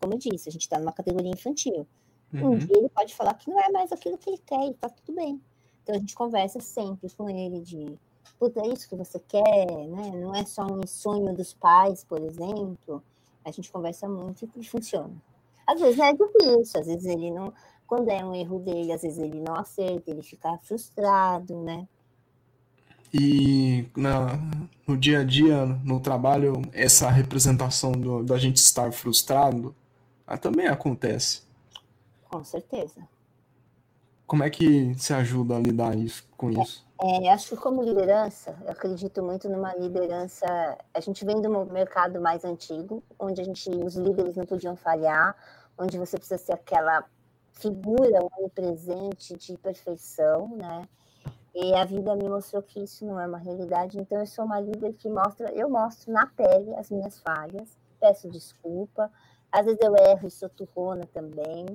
Como eu disse, a gente está numa categoria infantil. Uhum. Um dia ele pode falar que não é mais aquilo que ele quer e tá tudo bem. Então a gente conversa sempre com ele de puta, é isso que você quer, né? Não é só um sonho dos pais, por exemplo. A gente conversa muito e funciona. Às vezes é difícil, às vezes ele não. Quando é um erro dele, às vezes ele não aceita, ele fica frustrado, né? E na, no dia a dia, no trabalho, essa representação do, da gente estar frustrado ah, também acontece. Com certeza. Como é que se ajuda a lidar isso, com isso? É, acho que como liderança, eu acredito muito numa liderança. A gente vem do mercado mais antigo, onde a gente, os líderes não podiam falhar, onde você precisa ser aquela figura onipresente de perfeição, né? E a vida me mostrou que isso não é uma realidade. Então eu sou uma líder que mostra, eu mostro na pele as minhas falhas, peço desculpa. Às vezes eu erro e sou turrona também.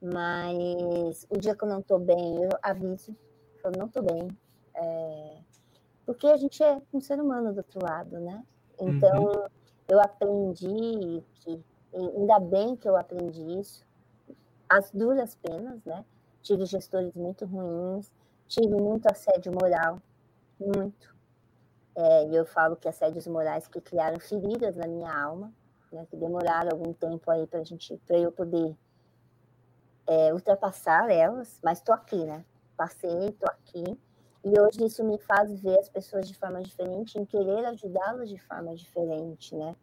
Mas o dia que eu não estou bem, eu aviso, eu não estou bem. É... Porque a gente é um ser humano do outro lado, né? Então, uhum. eu aprendi que, ainda bem que eu aprendi isso, as duras penas, né? Tive gestores muito ruins, tive muito assédio moral, muito. É, e eu falo que assédios morais que criaram feridas na minha alma, né, que demoraram algum tempo aí para gente, para eu poder é, ultrapassar elas, mas estou aqui, né? Passei, estou aqui. E hoje isso me faz ver as pessoas de forma diferente, em querer ajudá-las de forma diferente, né?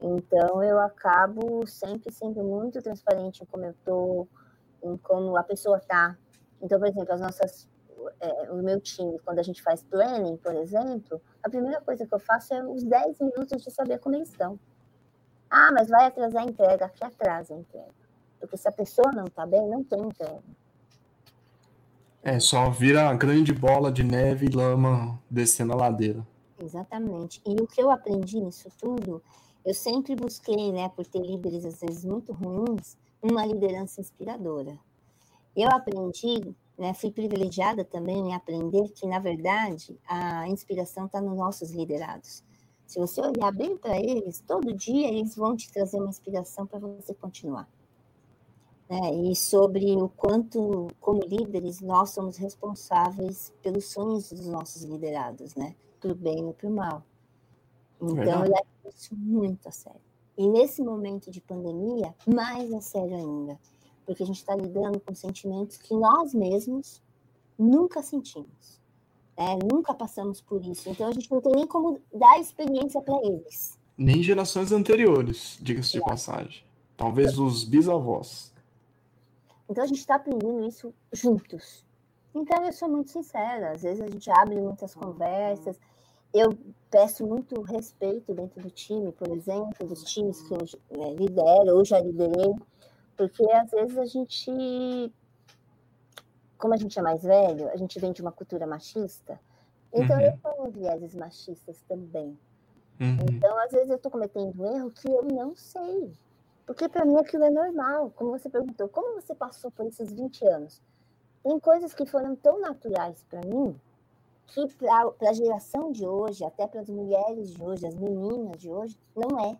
Então eu acabo sempre sendo muito transparente em como eu estou, em como a pessoa está. Então, por exemplo, as nossas é, o meu time, quando a gente faz planning, por exemplo, a primeira coisa que eu faço é os 10 minutos de saber como eles estão. Ah, mas vai atrasar a entrega. Aqui atrasa a entrega. Porque se a pessoa não está bem, não tem entrega. É, só vira a grande bola de neve e lama descendo a ladeira. Exatamente. E o que eu aprendi nisso tudo, eu sempre busquei, né, por ter líderes às vezes muito ruins, uma liderança inspiradora. Eu aprendi né, fui privilegiada também em aprender que, na verdade, a inspiração está nos nossos liderados. Se você olhar bem para eles, todo dia eles vão te trazer uma inspiração para você continuar. Né? E sobre o quanto, como líderes, nós somos responsáveis pelos sonhos dos nossos liderados, né? Para o bem ou para o mal. Então, eu levo isso muito a sério. E nesse momento de pandemia, mais a sério ainda porque a gente está lidando com sentimentos que nós mesmos nunca sentimos, né? nunca passamos por isso. Então a gente não tem nem como dar experiência para eles. Nem gerações anteriores, diga-se de é. passagem. Talvez os bisavós. Então a gente está aprendendo isso juntos. Então eu sou muito sincera. Às vezes a gente abre muitas conversas. Eu peço muito respeito dentro do time, por exemplo, dos times que eu né, lidero ou já liderei porque às vezes a gente, como a gente é mais velho, a gente vem de uma cultura machista, então uhum. eu tenho vieses machistas também. Uhum. Então, às vezes, eu estou cometendo um erro que eu não sei. Porque para mim aquilo é normal. Como você perguntou, como você passou por esses 20 anos? Tem coisas que foram tão naturais para mim que para a geração de hoje, até para as mulheres de hoje, as meninas de hoje, não é.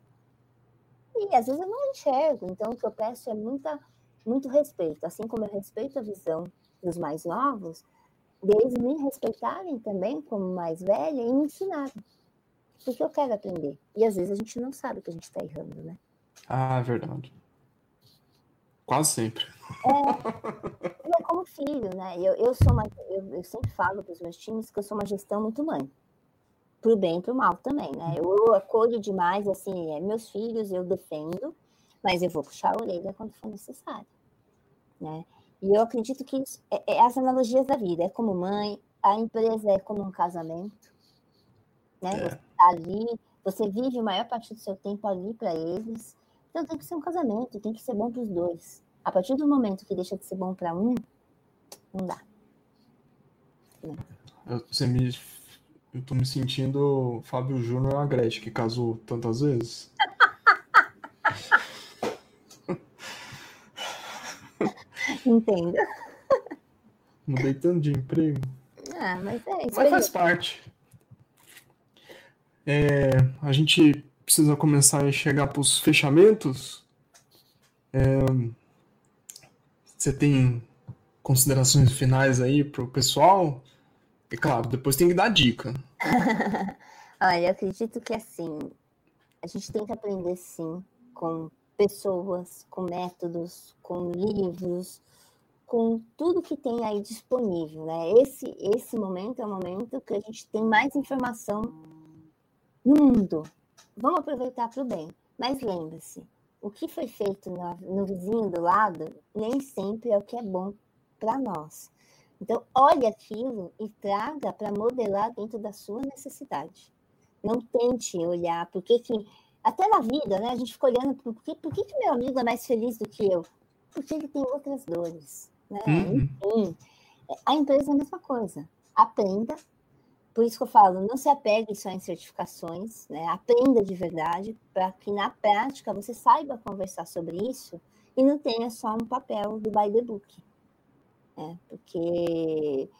E às vezes eu não enxergo. Então, o que eu peço é muita, muito respeito. Assim como eu respeito a visão dos mais novos, deles me respeitarem também como mais velha e me ensinarem. Porque eu quero aprender. E às vezes a gente não sabe que a gente está errando, né? Ah, verdade. Quase sempre. É, como filho, né? Eu, eu sou uma, eu, eu sempre falo para os meus times que eu sou uma gestão muito mãe para o bem e para o mal também, né? Eu acolho demais, assim, é, meus filhos eu defendo, mas eu vou puxar a orelha quando for necessário, né? E eu acredito que isso, é, é as analogias da vida, é como mãe, a empresa é como um casamento, né? É. Você tá ali, você vive a maior parte do seu tempo ali para eles, então tem que ser um casamento, tem que ser bom para os dois. A partir do momento que deixa de ser bom para um, não dá. Você me eu tô me sentindo Fábio Júnior Agreste, que casou tantas vezes. Entendo. Mudei tanto de emprego. Ah, mas é isso. Mas faz parte. É, a gente precisa começar a chegar para os fechamentos. É, você tem considerações finais aí para o pessoal? E claro, depois tem que dar dica. Olha, acredito que assim, a gente tem que aprender sim com pessoas, com métodos, com livros, com tudo que tem aí disponível, né? Esse, esse momento é o momento que a gente tem mais informação no mundo. Vamos aproveitar para o bem. Mas lembre-se, o que foi feito no, no vizinho do lado nem sempre é o que é bom para nós. Então, olhe aquilo e traga para modelar dentro da sua necessidade. Não tente olhar, porque que, até na vida, né, a gente fica olhando, por que, por que, que meu amigo é mais feliz do que eu? Porque ele tem outras dores. Né? Uhum. Enfim, a empresa é a mesma coisa. Aprenda. Por isso que eu falo, não se apegue só em certificações, né? aprenda de verdade, para que na prática você saiba conversar sobre isso e não tenha só um papel do by the book né? Porque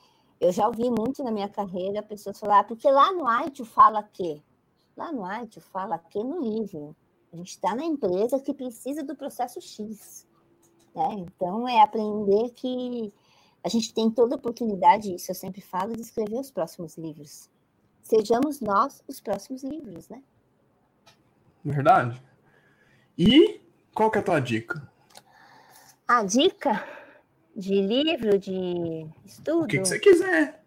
eu já ouvi muito na minha carreira pessoas falar, ah, porque lá no ITU fala que. Lá no Arte fala aqui no livro. A gente está na empresa que precisa do processo X. Né? Então, é aprender que a gente tem toda a oportunidade, isso eu sempre falo, de escrever os próximos livros. Sejamos nós os próximos livros, né? Verdade. E qual que é a tua dica? A dica de livro, de estudo? O que, que você quiser.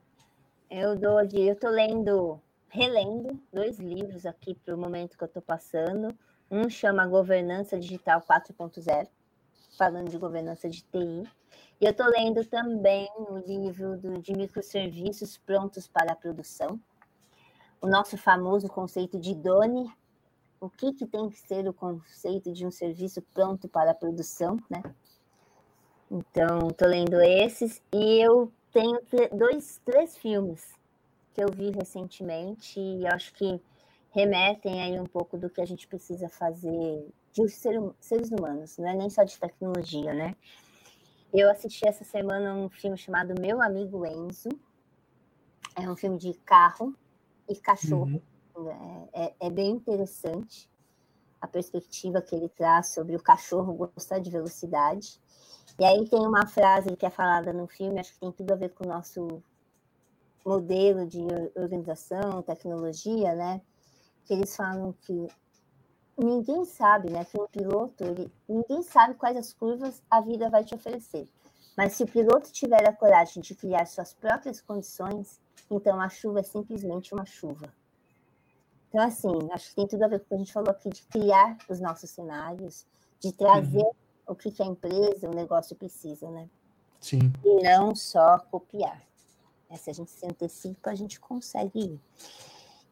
Eu dou de. Eu tô lendo, relendo dois livros aqui para o momento que eu estou passando. Um chama Governança Digital 4.0, falando de governança de TI. E eu estou lendo também o livro do, de microserviços prontos para a produção. O nosso famoso conceito de DONE, o que, que tem que ser o conceito de um serviço pronto para a produção, né? Então, estou lendo esses e eu tenho dois, três filmes que eu vi recentemente e acho que remetem aí um pouco do que a gente precisa fazer de ser, seres humanos, não é nem só de tecnologia, né? Eu assisti essa semana um filme chamado Meu Amigo Enzo. É um filme de carro e cachorro. Uhum. É, é, é, bem interessante a perspectiva que ele traz sobre o cachorro gostar de velocidade. E aí tem uma frase que é falada no filme, acho que tem tudo a ver com o nosso modelo de organização, tecnologia, né? Que eles falam que ninguém sabe, né? Que o piloto, ele, ninguém sabe quais as curvas a vida vai te oferecer. Mas se o piloto tiver a coragem de criar suas próprias condições, então a chuva é simplesmente uma chuva. Então, assim, acho que tem tudo a ver com o que a gente falou aqui, de criar os nossos cenários, de trazer uhum. o que, a empresa, o negócio precisa, né? Sim. E não só copiar. É, se a gente se antecipa, a gente consegue ir.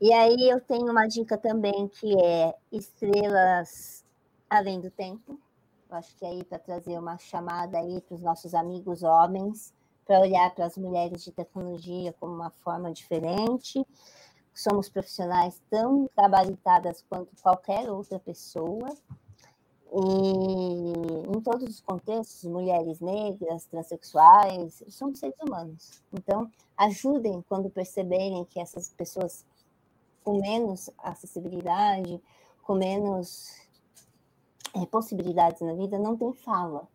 E aí eu tenho uma dica também que é Estrelas Além do Tempo. Eu acho que é aí para trazer uma chamada aí para os nossos amigos homens, para olhar para as mulheres de tecnologia como uma forma diferente. Somos profissionais tão gabaritadas quanto qualquer outra pessoa. E em todos os contextos, mulheres negras, transexuais, somos seres humanos. Então, ajudem quando perceberem que essas pessoas com menos acessibilidade, com menos é, possibilidades na vida, não tem fala.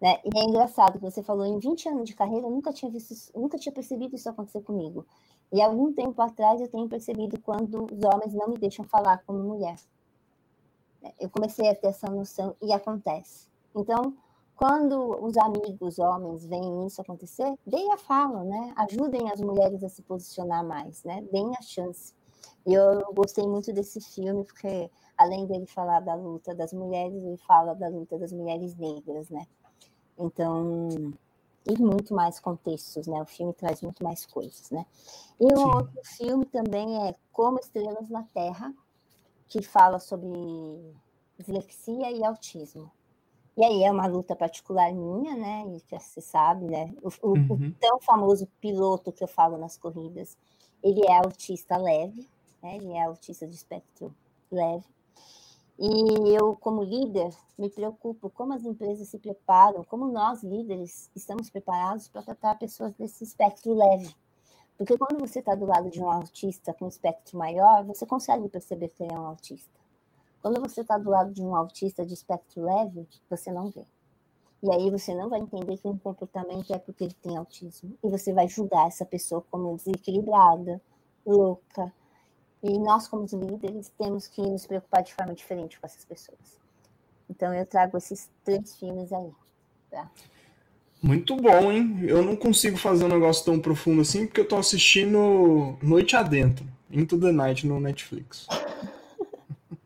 Né? E é engraçado que você falou, em 20 anos de carreira, eu nunca tinha visto, nunca tinha percebido isso acontecer comigo. E algum tempo atrás eu tenho percebido quando os homens não me deixam falar como mulher. Eu comecei a ter essa noção e acontece. Então, quando os amigos homens veem isso acontecer, deem a fala, né? Ajudem as mulheres a se posicionar mais, né? Deem a chance. E eu gostei muito desse filme, porque além dele falar da luta das mulheres, ele fala da luta das mulheres negras, né? Então, e muito mais contextos, né? O filme traz muito mais coisas, né? E um Sim. outro filme também é Como Estrelas na Terra, que fala sobre dislexia e autismo. E aí é uma luta particular minha, né? E que você sabe, né? O, o, uhum. o tão famoso piloto que eu falo nas corridas, ele é autista leve, né? Ele é autista de espectro leve. E eu, como líder, me preocupo como as empresas se preparam, como nós, líderes, estamos preparados para tratar pessoas desse espectro leve. Porque quando você está do lado de um autista com espectro maior, você consegue perceber que ele é um autista. Quando você está do lado de um autista de espectro leve, você não vê. E aí você não vai entender que um comportamento é porque ele tem autismo. E você vai julgar essa pessoa como desequilibrada, louca, e nós, como líderes, temos que nos preocupar de forma diferente com essas pessoas. Então, eu trago esses três filmes aí. Tá? Muito bom, hein? Eu não consigo fazer um negócio tão profundo assim, porque eu tô assistindo Noite Adentro, Into the Night no Netflix.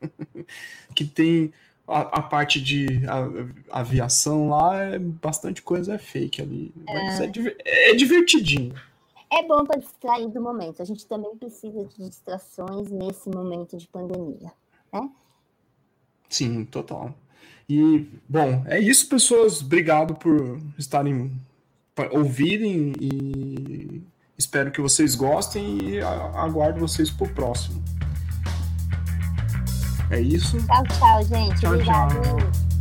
que tem a, a parte de a, aviação lá, é bastante coisa é fake ali. Mas é, é, é divertidinho é bom para distrair do momento. A gente também precisa de distrações nesse momento de pandemia, né? Sim, total. E, bom, é isso, pessoas. Obrigado por estarem, ouvirem e espero que vocês gostem e aguardo vocês para o próximo. É isso. Tchau, tchau, gente. Tchau, Obrigado. tchau.